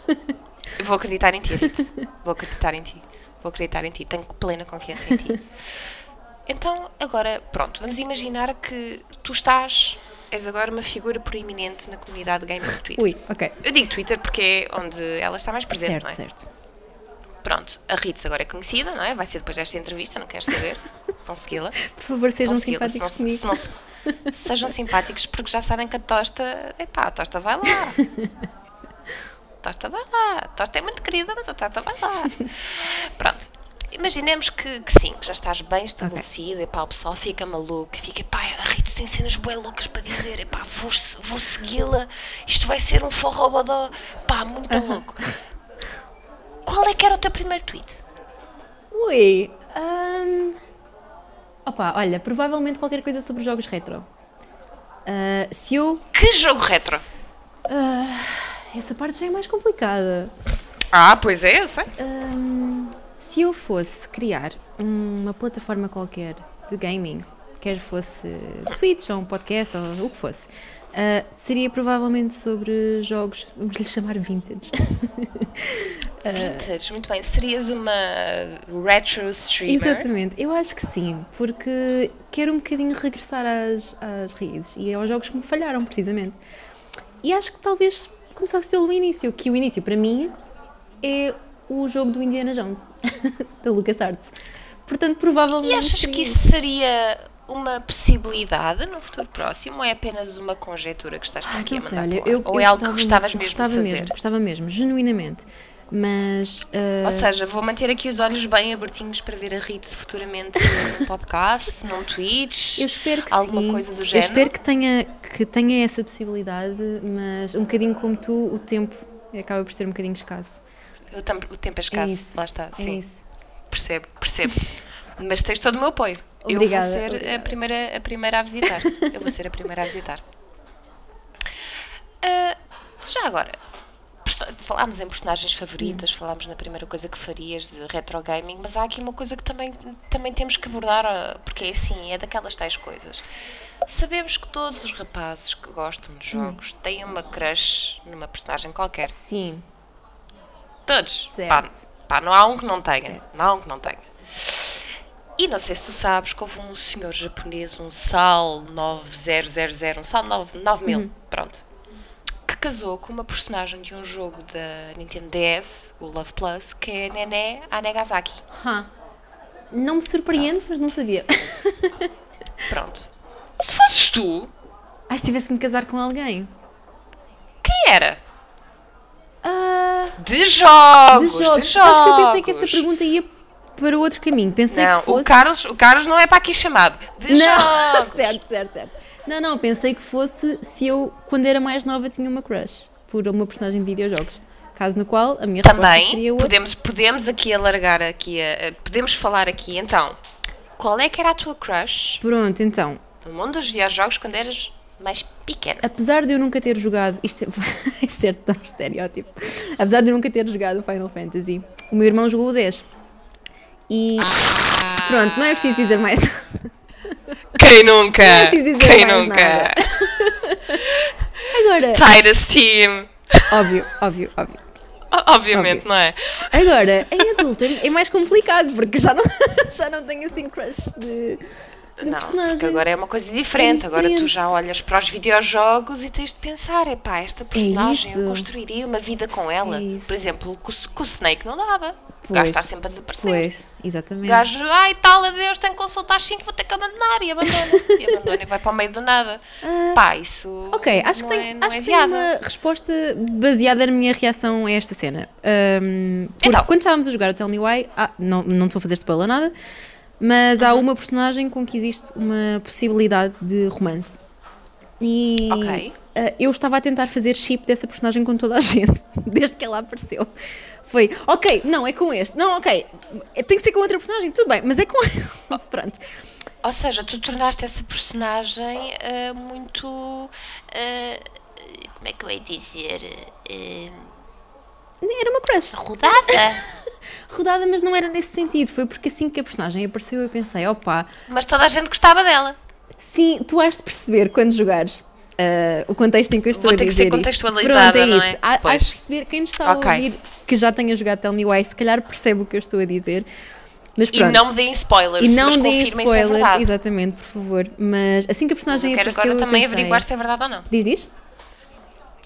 <laughs> Vou acreditar em ti, Ritz. <laughs> Vou acreditar em ti. Vou acreditar em ti. Tenho plena confiança em ti. Então, agora, pronto, vamos imaginar que tu estás, és agora uma figura proeminente na comunidade gamer do Twitter. Ui, ok. Eu digo Twitter porque é onde ela está mais presente, Certo, não é? certo. Pronto, a Ritz agora é conhecida, não é? Vai ser depois desta entrevista, não quero saber. <laughs> Vão segui-la. Por favor, sejam segui-la. Se não simpáticos comigo. se não se- sejam simpáticos porque já sabem que a Tosta, epá, a Tosta vai lá. A Tosta vai lá. A Tosta é muito querida, mas a Tosta vai lá. Pronto. Imaginemos que, que sim, que já estás bem estabelecida, epá, o pessoal fica maluco, fica, pá, a Ritz tem cenas bem loucas para dizer, epá, vou, vou segui-la, isto vai ser um forrobodó, pá, muito louco. Qual é que era o teu primeiro tweet? Ui. hum, Opa, olha, provavelmente qualquer coisa sobre jogos retro. Ah, se eu. Que jogo retro? Essa parte já é mais complicada. Ah, pois é, eu sei. Hum, se eu fosse criar uma plataforma qualquer de gaming, quer fosse Twitch ou um podcast ou o que fosse, ah, seria provavelmente sobre jogos, vamos lhe chamar vintage. <laughs> Vintage, muito bem. Serias uma retro streamer? Exatamente, eu acho que sim, porque quero um bocadinho regressar às, às raízes e aos jogos que me falharam, precisamente. E acho que talvez começasse pelo início, que o início para mim é o jogo do Indiana Jones, <laughs> da LucasArts. Portanto, provavelmente. E achas que isso seria uma possibilidade no futuro próximo ou é apenas uma conjetura que estás para aqui a Não sei, mandar olha, eu, Ou eu é algo que gostava- gostavas mesmo gostava de fazer? Mesmo, gostava mesmo, genuinamente. Mas. ah, Ou seja, vou manter aqui os olhos bem abertinhos para ver a Ritz futuramente num <laughs> podcast, num Twitch, eu espero que alguma sim. coisa do Eu género. espero que tenha, que tenha essa possibilidade, mas um bocadinho como tu, o tempo acaba por ser um bocadinho escasso. O, tam- o tempo é escasso, isso, lá está, É sim. isso. Percebo, percebo-te. <laughs> Mas tens todo o meu apoio. Obrigada, eu vou ser a primeira, a primeira a visitar. Eu vou ser a primeira a visitar. Ah, já agora, falámos em personagens favoritas, Hum. falámos na primeira coisa que farias de retro gaming, mas há aqui uma coisa que também, também temos que abordar, ah, porque é assim, é daquelas tais coisas. Sabemos que todos os rapazes que gostam de Hum. jogos têm uma crush numa personagem qualquer. Sim, Todos. Certo. Pá, pá, não há um que não tenha. Certo. Não há um que não tenha. E não sei se tu sabes que houve um senhor japonês, um SAL 9000, um SAL 9 9000, Uhum. pronto, que casou com uma personagem de um jogo da Nintendo DS, o Love Plus, que é Nené Anegasaki. Ha. Não me surpreende, mas não sabia. <laughs> Pronto. Se fosses tu, Ai, se tivesse que me casar com alguém. quem era? Ah, De jogos, de jogos. de Sabes que eu pensei que essa jogos. pergunta ia para outro caminho. Pensei Não, que fosse. o, Carlos, o Carlos não é para aqui chamado. De não, jogos. <laughs> certo, certo, certo. Não, não, pensei que fosse se eu, quando era mais nova, tinha uma crush por uma personagem de videojogos. Caso no qual a minha Também seria outra. podemos, podemos aqui alargar aqui, a, podemos falar aqui então. Qual é que era a tua crush Pronto, então, no mundo dos videojogos quando eras mais pequena? apesar de eu nunca ter jogado, isto vai ser tão estereótipo, apesar de eu nunca ter jogado Final Fantasy, o meu irmão jogou o 10. E pronto, não é preciso dizer mais nada. Quem nunca? Não é preciso dizer Quem mais nunca? nada. Agora, Titus Team. óbvio, óbvio, óbvio. Obviamente, Óbvio. não é? Agora, em adulta é mais complicado porque já não, <laughs> já não tenho assim crush de, Não, porque agora é uma coisa diferente. Agora tu diferente. já olhas para os videojogos e tens de pensar: epá, esta personagem eu isso. construiria uma vida com ela. É. Por exemplo, com, o- com o Snake não dava. o Pois. gajo está sempre a desaparecer. Pois, O exatamente. gajo, ai tal, adeus, tenho que consultar às 5, vou ter que abandonar e abandona. e abandona e vai para o meio do nada. Pá, isso. Ah. Ok, acho que, é, não acho é que tem viável. uma resposta baseada na minha reação a esta cena. Porque Então. quando estávamos a jogar o Tell Me Why, ah, não, não te vou fazer spoiler nada, mas Uhum. há uma personagem com que existe uma possibilidade de romance. E Ok. ah, eu estava a tentar fazer chip dessa personagem com toda a <laughs> gente, desde que ela apareceu. Foi, ok, não, é com este. Não, ok, tem que ser com outra personagem, tudo bem, mas é com ele. <laughs> <laughs> Pronto. Ou seja, tu tornaste essa personagem ah, muito. ah, como é que eu ia dizer? Era uma crush. rodada. <laughs> Rodada, mas não era nesse sentido. Foi porque assim que a personagem apareceu eu pensei, opa, Mas toda a gente gostava dela. Sim, tu has de perceber quando jogares ah, o contexto em que eu estou Vou a ter que dizer ser isto. contextualizada, Pronto, é não é? Há-. Has de perceber, quem nos está Ok. a ouvir que já tenha jogado Tell Me Why, se calhar percebe o que eu estou a dizer. Mas E pronto. não me deem spoilers, E não mas deem confirmem se é spoilers, verdade. exatamente, por favor. Mas assim que a Mas personagem eu quero apareceu, agora também pensei, averiguar se é verdade ou não. Diz, diz?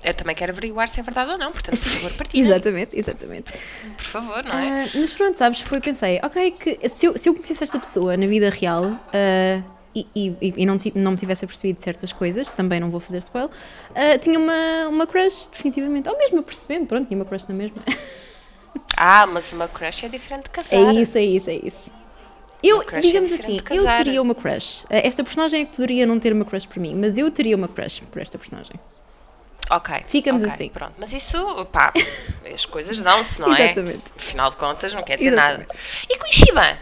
Eu também quero averiguar se é verdade ou não, portanto, por favor, <laughs> partilhem. Exatamente, exatamente. Por favor, não é? Ah, mas pronto, sabes, foi, pensei, ok, que se eu, se eu conhecesse esta pessoa na vida real ah, e, e, e não, não me tivesse apercebido de certas coisas, também não vou fazer spoiler, ah, tinha uma, uma crush, definitivamente, ou mesmo apercebendo, pronto, tinha uma crush na mesma. <laughs> Ah, mas uma crush é diferente de casar. É isso, é isso, é isso. Eu, é digamos diferente assim, eu teria uma crush. Esta personagem é que poderia não ter uma crush por mim, mas eu teria uma crush por esta personagem. Ok. Ficamos ok, assim. Pronto, mas isso, pá, as coisas dão-se, não é? Exatamente. Afinal de contas, não quer dizer Exatamente. nada. E com o Ishiban?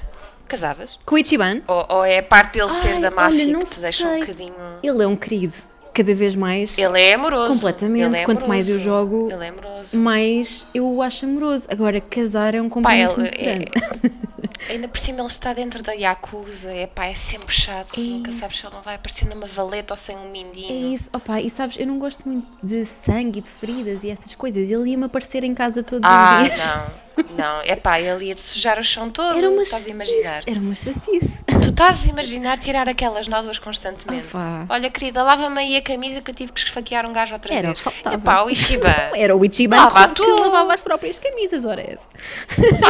Casavas? Com o Ichiban, Ou, ou é a parte dele ser Ai, da olha, máfia não que te deixa um sei. bocadinho. ele é um querido. Cada vez mais, Ele é amoroso. Completamente. É Quanto mais eu amoroso. jogo, é amoroso. mais eu o acho amoroso. Agora, casar é um Pá, compromisso ele muito é, grande. <laughs> ainda por cima ele está dentro da Yakuza, é pá, é sempre chato, É nunca sabes se ele não vai aparecer numa valeta ou sem um É mindinho. isso, opa, e sabes, eu não gosto muito de sangue e de feridas e essas coisas. Ele ia-me aparecer em casa todos Ah, os dias. não, <laughs> não, é pá, ele ia-te sujar o chão todo, Era uma estás a imaginar. Era uma chatice. Tu estás a imaginar tirar aquelas nódoas constantemente. Opa. Olha, querida, lava-me aí a camisa que eu tive que esfaquear um gajo outra Era o vez. faltava. Epá, o Ishiban. <laughs> Era o Ichiban Lava que, tu. que lavava as próprias camisas, ora é essa.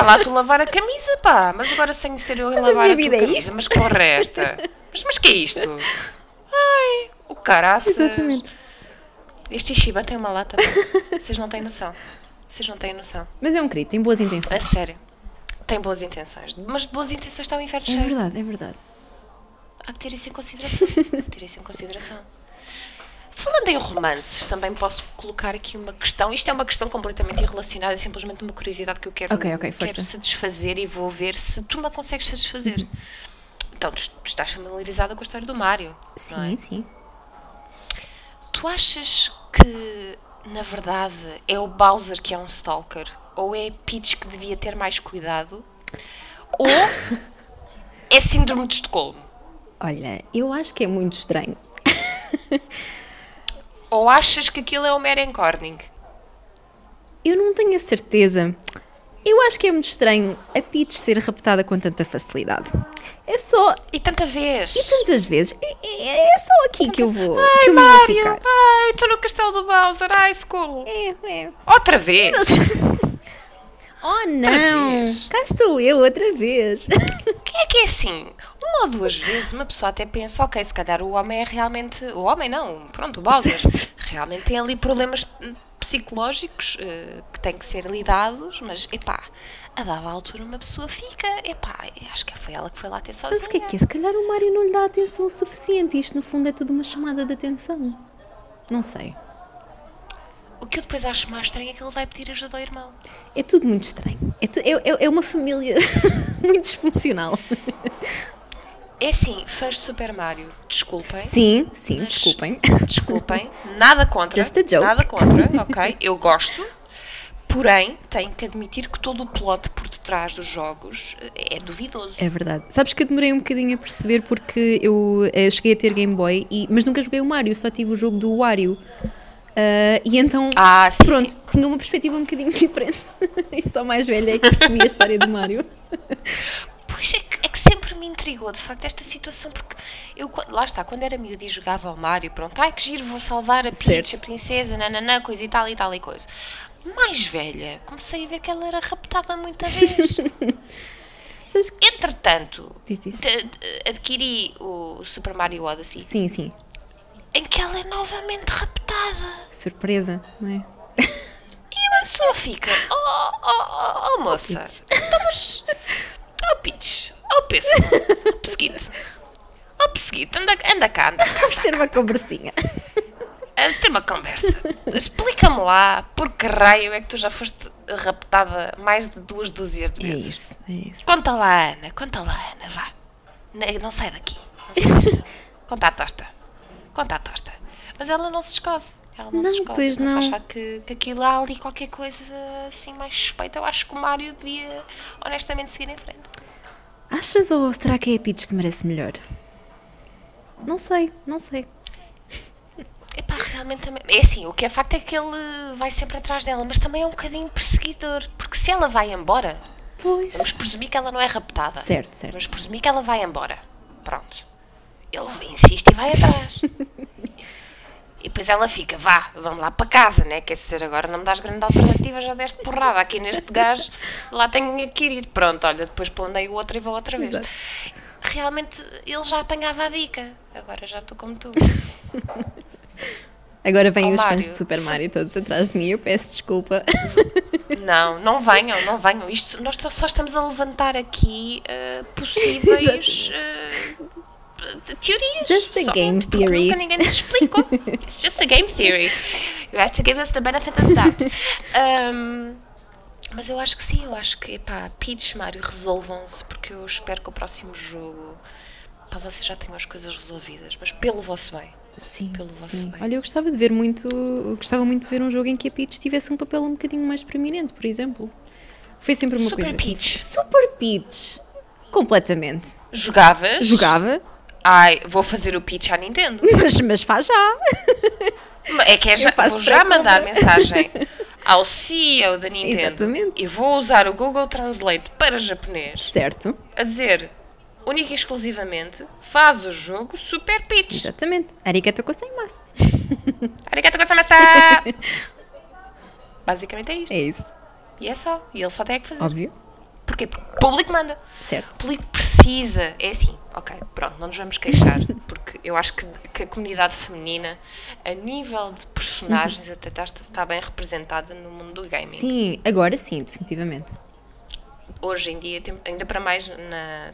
Lá tu lavar a camisa, pá. Mas agora sem ser eu a a lavar minha a, tua é camisa. isto. Mas é esta? <laughs> Mas, mas que é isto? Ai, o caraças. Exatamente. Este Ishiban tem uma lata. pá. Vocês não têm noção. Vocês não têm noção. Mas é um querido, tem boas A intenções. sério. Tem boas intenções. Mas de boas intenções está o inferno É cheio. verdade, é verdade. Há que ter isso em consideração. Há que ter isso em consideração. Falando em romances, também posso colocar aqui uma questão. Isto é uma questão completamente irrelacionada, é simplesmente uma curiosidade que eu quero, Ok, ok, força. quero satisfazer e vou ver se tu me consegues satisfazer. Então, tu, tu estás familiarizada com a história do Mário. não é? Sim, sim. Tu achas que, na verdade, é o Bowser que é um stalker? Ou é a Peach que devia ter mais cuidado? Ou é síndrome de Estocolmo? Olha, eu acho que é muito estranho. Ou achas que aquilo é o Meren Corning? Eu não tenho a certeza. Eu acho que é muito estranho a Peach ser raptada com tanta facilidade. É só. E tanta vez. E tantas vezes. É, é- é só aqui que eu vou. que eu vou Mário, ficar. ai, estou no castelo do Bowser, ai, socorro. É, é. Outra vez? <laughs> Oh não! Cá estou eu outra vez. Quem <laughs> é que é assim? Uma ou duas vezes uma pessoa até pensa, ok, se calhar o homem é realmente. O homem não, pronto, o Bowser. realmente tem ali problemas psicológicos eh, que têm que ser lidados, mas epá, a dada altura uma pessoa fica, epá, acho que foi ela que foi lá ter sozinha. Sabes o que é que é? Se calhar o Mário não lhe dá atenção o suficiente. Isto no fundo é tudo uma chamada de atenção. Não sei. O que eu depois acho mais estranho é que ele vai pedir ajuda ao irmão. É tudo muito estranho. É, tu- é- é- é uma família <laughs> muito disfuncional. É assim, fãs de Super Mario, desculpem. Sim, sim, Mas- desculpem. Desculpem, nada contra. Just a joke. Nada contra, ok? Eu gosto. Porém, tenho que admitir que todo o plot por detrás dos jogos eh, é duvidoso. É verdade. Sabes que eu demorei um bocadinho a perceber porque eu, eh, cheguei a ter Game Boy, e, mas nunca joguei o Mario, só tive o jogo do Wario. Ah, e então, Ah, sim, pronto, sim. tinha uma perspectiva um bocadinho <laughs> diferente. e só mais velha é que percebi a história do Mario. Pois é que, é que sempre sempre me intrigou, de facto, esta situação, porque eu, lá está, quando era miúdo e jogava ao Mario, pronto, ai que giro, vou salvar a Peach, a princesa, nananã, coisa e tal e tal e coisa. Mais velha, comecei a ver que ela era raptada muita vez. <laughs> Entretanto, Diz, diz. adquiri o Super Mario Odyssey, Sim, sim. em que ela é novamente raptada. Surpresa, não é? E uma pessoa fica, oh, oh, oh, oh moça, então oh Peach, oh pêssego, oh pesseguito, oh pesseguito, anda, anda cá, anda cá, Vamos ter uma conversinha. a ter uma conversa. Explica-me lá, por que raio é que tu já foste raptada mais de duas dúzias de É vezes? isso, é isso. Conta lá, Ana, conta lá, Ana, vá. Ne- Não sai daqui. Não sai <laughs> daqui. conta a tosta. Conta a tosta. Mas ela não se escose. Ela não, Não, se escose. pois não. achar que, que aquilo há ali qualquer coisa assim mais suspeita. Eu acho que o Mário devia honestamente seguir em frente. Achas ou será que é a Peach que merece melhor? Não sei, não sei. <laughs> Epá, realmente também. É assim, o que é facto é que ele vai sempre atrás dela, mas também é um bocadinho perseguidor. Porque se ela vai embora, Pois. vamos presumir que ela não é raptada. Certo, certo. Vamos presumir que ela vai embora. Pronto. Ele insiste e vai atrás. <laughs> e depois ela fica, vá, vamos lá para casa, né? Quer dizer, agora não me dás grande alternativa, já deste porrada aqui neste gajo, lá tenho que ir. Pronto, olha, depois planeio outra e vou outra vez. Exato. Realmente ele já apanhava a dica. Agora já estou como tu. <laughs> Agora vêm os fãs de Super Mario todos atrás de mim, eu peço desculpa. Não, não <laughs> venham, não venham. Isto, nós só estamos a levantar aqui eh, possíveis eh, teorias. Just a Só game theory. Nunca ninguém nos explicou. <laughs> It's just a game theory. You have to give us the benefit of doubt. Um, mas eu acho que sim, eu acho que, epá, Peach, Mario, resolvam-se, porque eu espero que o próximo jogo, pá, vocês já tenham as coisas resolvidas, mas pelo vosso bem. Sim, Pelo vosso sim. bem. Olha, eu gostava de ver muito, gostava muito de ver um jogo em que a Peach tivesse um papel um bocadinho mais prominente, por exemplo. Foi sempre uma Super coisa. Peach. Super Peach. Completamente. Jogavas? Jogava, Ai, vou fazer o Peach à Nintendo. <laughs> mas, mas faz já. É que é já, vou já mandar mensagem <laughs> ao CEO da Nintendo Exatamente. e vou usar o Google Translate para japonês Certo, a dizer única e exclusivamente faz o jogo Super Peach. exatamente. Arigato gozaimasu. <laughs> Arigato gozaimasu! Basicamente é isto. É isso, E é só. E ele só tem que fazer. óbvio. Porquê? Porque o público manda. O Certo. público precisa. É assim, ok, pronto, não nos vamos queixar, <laughs> porque eu acho que, que a comunidade feminina, a nível de personagens, até está, está bem representada no mundo do gaming. Sim, agora sim, definitivamente. Hoje em dia, ainda para mais, na,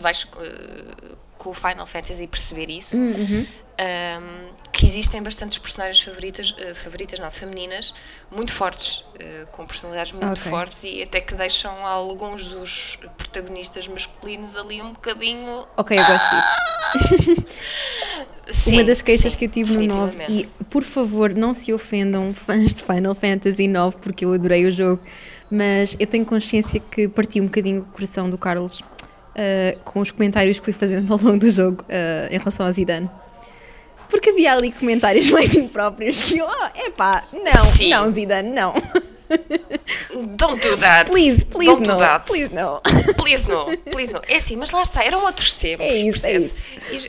vais eh, com o Final Fantasy perceber isso, Uhum. Ahm, que existem bastantes personagens favoritas, eh, favoritas não, femininas, muito fortes, eh, com personalidades muito Ok. fortes e até que deixam alguns dos protagonistas masculinos ali um bocadinho Ok, eu gosto disso. <laughs> Sim, Uma das queixas sim, que eu tive no 9, definitivamente. e por favor não se ofendam fãs de Final Fantasy 9 porque eu adorei o jogo, mas eu tenho consciência que parti um bocadinho o coração do Carlos ah, com os comentários que fui fazendo <laughs> ao longo do jogo em relação a Zidane. Porque havia ali comentários <laughs> mais impróprios que eu, oh, epá, não, Sim. não, Zidane, não. <laughs> Don't do that. Please, please Don't do no, that. please no. Please no, please no. É assim, mas lá está, eram outros tempos, É isso, é percebes?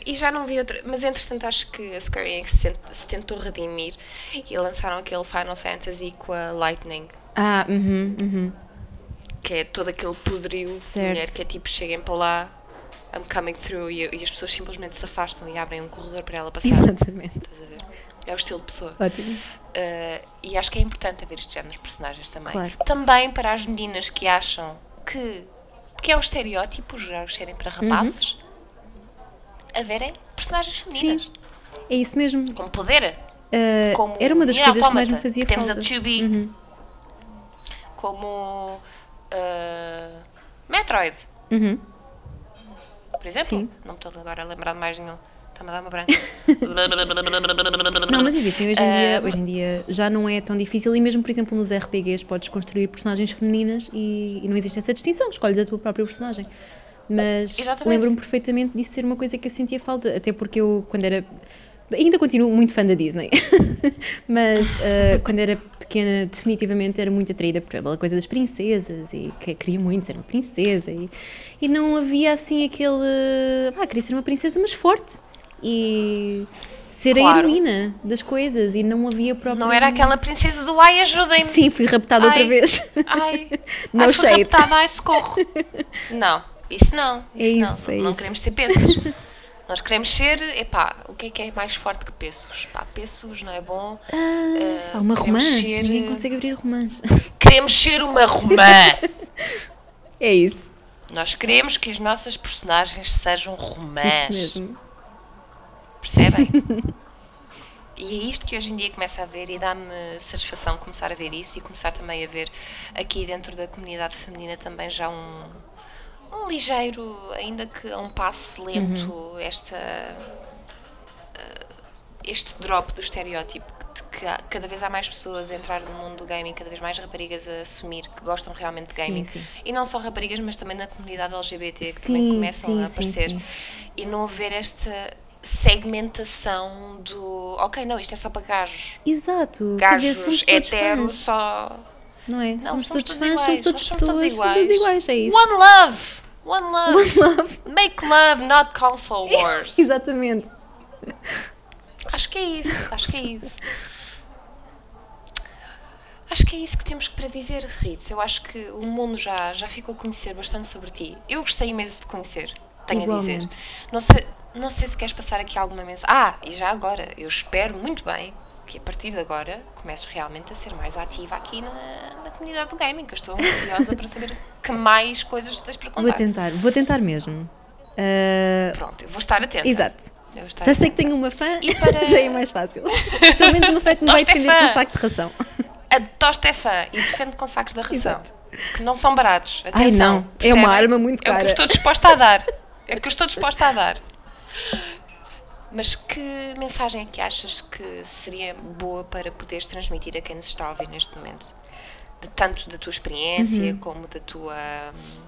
E, e já não vi outra. Mas entretanto acho que a Square Enix se, se tentou redimir e lançaram aquele Final Fantasy com a Lightning, Ah, uhum, uhum. que é todo aquele poderio de Certo. mulher que é tipo, cheguem para lá, I'm coming through, e, e as pessoas simplesmente se afastam e abrem um corredor para ela passar. Exatamente. Estás a ver? É o estilo de pessoa. Ótimo. Uh, e acho que é importante haver este género de personagens também. Claro. Também para as meninas que acham que, que é um estereótipo os jogos serem para rapazes, haverem personagens femininas Sim. É isso mesmo. com poder. Ah, Como era uma das coisas que mais me fazia Temos falta. a 2B, Uhum. como uh, Metroid, Uhum. Por exemplo. Sim. Não me estou agora a lembrar de mais nenhum. Está-me a dar uma branca. <laughs> <laughs> Não, mas existem hoje em, dia, Ah, hoje em dia já não é tão difícil e mesmo, por exemplo, nos RPGs podes construir personagens femininas e, e não existe essa distinção, escolhes a tua própria personagem. Mas lembro-me perfeitamente disso ser uma coisa que eu sentia falta, até porque eu, quando era Ainda continuo muito fã da Disney, <laughs> mas uh, <laughs> quando era pequena, definitivamente era muito atraída por aquela coisa das princesas e que queria muito ser uma princesa e, e não havia assim aquele. Ah, queria ser uma princesa, mas forte e ser a Claro. heroína das coisas e não havia próprio. Não era aquela princesa do ai, ajudem-me. Sim, fui raptada outra Ai. vez. Ai, <laughs> No ai fui raptada, ai, socorro. Não, isso não. É Isso, isso, não. é não isso. queremos ser pesos. Nós queremos ser, epá, o que é que é mais forte que pesos? Pá, pesos não é bom. Eh, Há uma romã. ser, Ninguém consegue abrir romãs. <laughs> Queremos ser uma romã. É isso. Nós queremos que as nossas personagens sejam romãs. Isso mesmo. Percebem? <laughs> E é isto que hoje em dia começa a ver e dá-me satisfação começar a ver isso e começar também a ver aqui dentro da comunidade feminina também já um, um ligeiro, ainda que a um passo lento, Uhum. esta eh, este drop do estereótipo de que há- cada vez há mais pessoas a entrar no mundo do gaming, cada vez mais raparigas a assumir que gostam realmente de Sim, gaming. sim. E não só raparigas, mas também na comunidade LGBT que Sim, também começam sim, a sim, aparecer sim. e não haver esta segmentação do ok, não, isto é só para gajos. Exato. Gajos somos todos hetero fãs, só. não é? Não, somos, somos todos todos fãs, somos iguais, todos nós pessoas, somos todos somos todos iguais, é isso. One love! One love! Make love, not console <laughs> wars. Exatamente. Acho que é isso, acho que é isso. Acho que é isso que temos para dizer, Ritz. Eu acho que o mundo já, já ficou a conhecer bastante sobre ti. Eu gostei imenso de conhecer, tenho a dizer. Igualmente. Não sei, não sei se queres passar aqui alguma mensagem. Ah, e já agora, eu espero muito bem que a partir de agora comece realmente a ser mais ativa aqui na, na comunidade do gaming, que eu estou ansiosa para saber <laughs> que mais coisas tens para Vou contar. tentar, vou tentar mesmo. Ah, Pronto, eu vou estar atenta. exato. Vou Já sei que atenta. tenho uma fã, E para- <laughs> já é mais fácil. Pelo menos fã que me vai é defender fã. com saco de ração. A tosta é fã e defende com sacos de ração. Que não são baratos. Ai Atenção. não, é percebem? uma arma muito É o que eu cara. estou disposta a dar. É o que eu estou disposta a dar. Mas que mensagem é que achas que seria boa para poderes transmitir a quem nos está a ouvir neste momento? De tanto da tua experiência Uhum. como da tua, hum,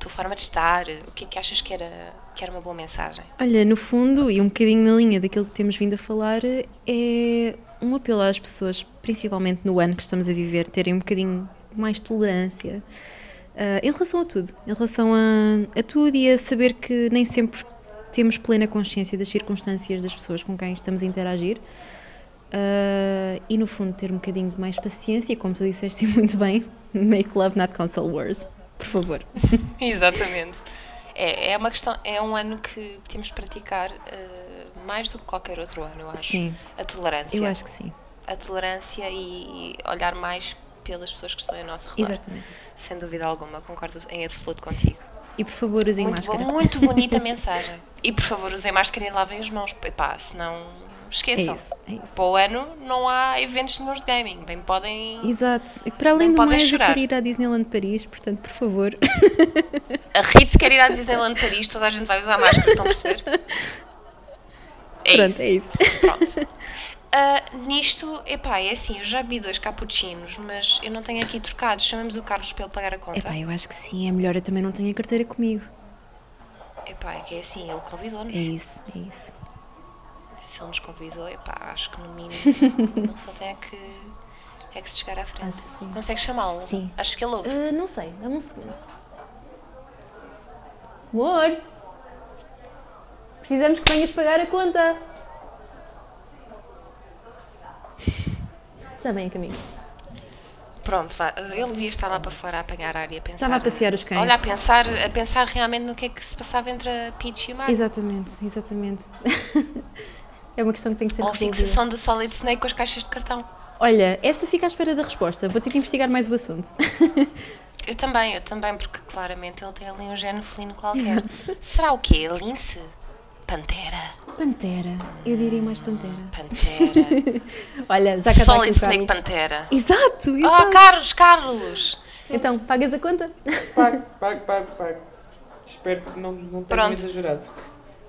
tua forma de estar. O que é que achas que era, que era uma boa mensagem? Olha, no fundo, e um bocadinho na linha daquilo que temos vindo a falar, é um apelo às pessoas, principalmente no ano que estamos a viver, terem um bocadinho mais tolerância ah, em relação a tudo. Em relação a, a tudo e a saber que nem sempre temos plena consciência das circunstâncias das pessoas com quem estamos a interagir. Ah, e no fundo ter um bocadinho de mais paciência, como tu disseste <laughs> muito bem, make love not console wars, por favor. <laughs> Exatamente. É, é uma questão, é um ano que temos de praticar eh, mais do que qualquer outro ano, eu acho. Sim, A tolerância. eu acho que sim, A tolerância e olhar mais pelas pessoas que estão ao nosso redor. exatamente. Sem dúvida alguma, concordo em absoluto contigo. E por favor usem Muito, máscara. bom, muito bonita <laughs> mensagem. E por favor, usem máscara e lavem as mãos. Epá, senão É esqueçam. isso, é isso. Para o ano não há eventos nenhums de gaming. Bem, podem. Exato. E para além do mais, eu chorar. quero ir à Disneyland Paris, portanto, por favor. A Ritz quer ir à Disneyland Paris, toda a gente vai usar máscara, estão a perceber? <laughs> É Pronto, isso. é isso. Pronto. <laughs> Ah, nisto, epá, é assim, eu já bebi dois cappuccinos, mas eu não tenho aqui trocados. Chamemos o Carlos para ele pagar a conta. Epá, eu acho que sim, é melhor eu também não tenho a carteira comigo. Epá, é que é assim, ele convidou-nos. É isso, é isso. Se ele nos convidou, epá, acho que no mínimo <laughs> não só tem é que, é que se chegar à frente. Consegues chamá-lo? Sim. Acho que ele ouve. Ah, não sei, dá-me um segundo. Amor! Precisamos que venhas pagar a conta. Já vem a caminho. Pronto, vá. Ele devia estar lá para fora a apanhar ar e a pensar. Estava a passear os cães. Olha, a pensar, a pensar realmente no que é que se passava entre a Peach e o Mario. Exatamente, exatamente. <laughs> é uma questão que tem que ser Ou a resolvida. fixação do Solid Snake com as caixas de cartão. Olha, essa fica à espera da resposta. Vou ter que investigar mais o assunto. <laughs> Eu também, eu também, porque claramente ele tem ali um gene felino qualquer. Será o quê? Lince? Pantera? Pantera. Eu diria mais Pantera. Pantera. <laughs> Olha, já cá está aqui Solid o Snake. Pantera. Exato, Oh, exato. Carlos, Carlos! Então, pagas a conta? Pago, pago, pago, pago. Espero que não, não tenha Pronto. exagerado.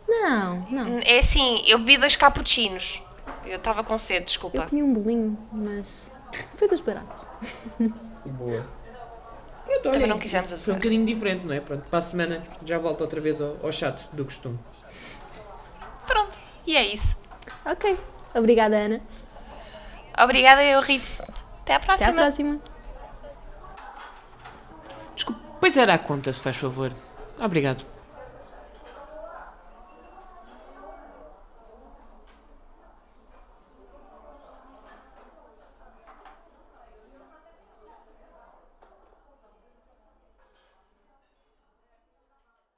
Não, não. É assim, eu bebi dois cappuccinos. Eu estava com sede, Eu desculpa. comi um bolinho, mas foi dos baratos. Boa. Pronto, Também olha, não quisemos Foi um abusar. bocadinho diferente, não é? Pronto, para a semana já volto outra vez ao, ao chato do costume. Pronto, e é isso. Ok. Obrigada, Ana. Obrigada, eu, Ritz. Até à Até próxima. à próxima. Desculpe, pois era a conta, se faz favor. Obrigado.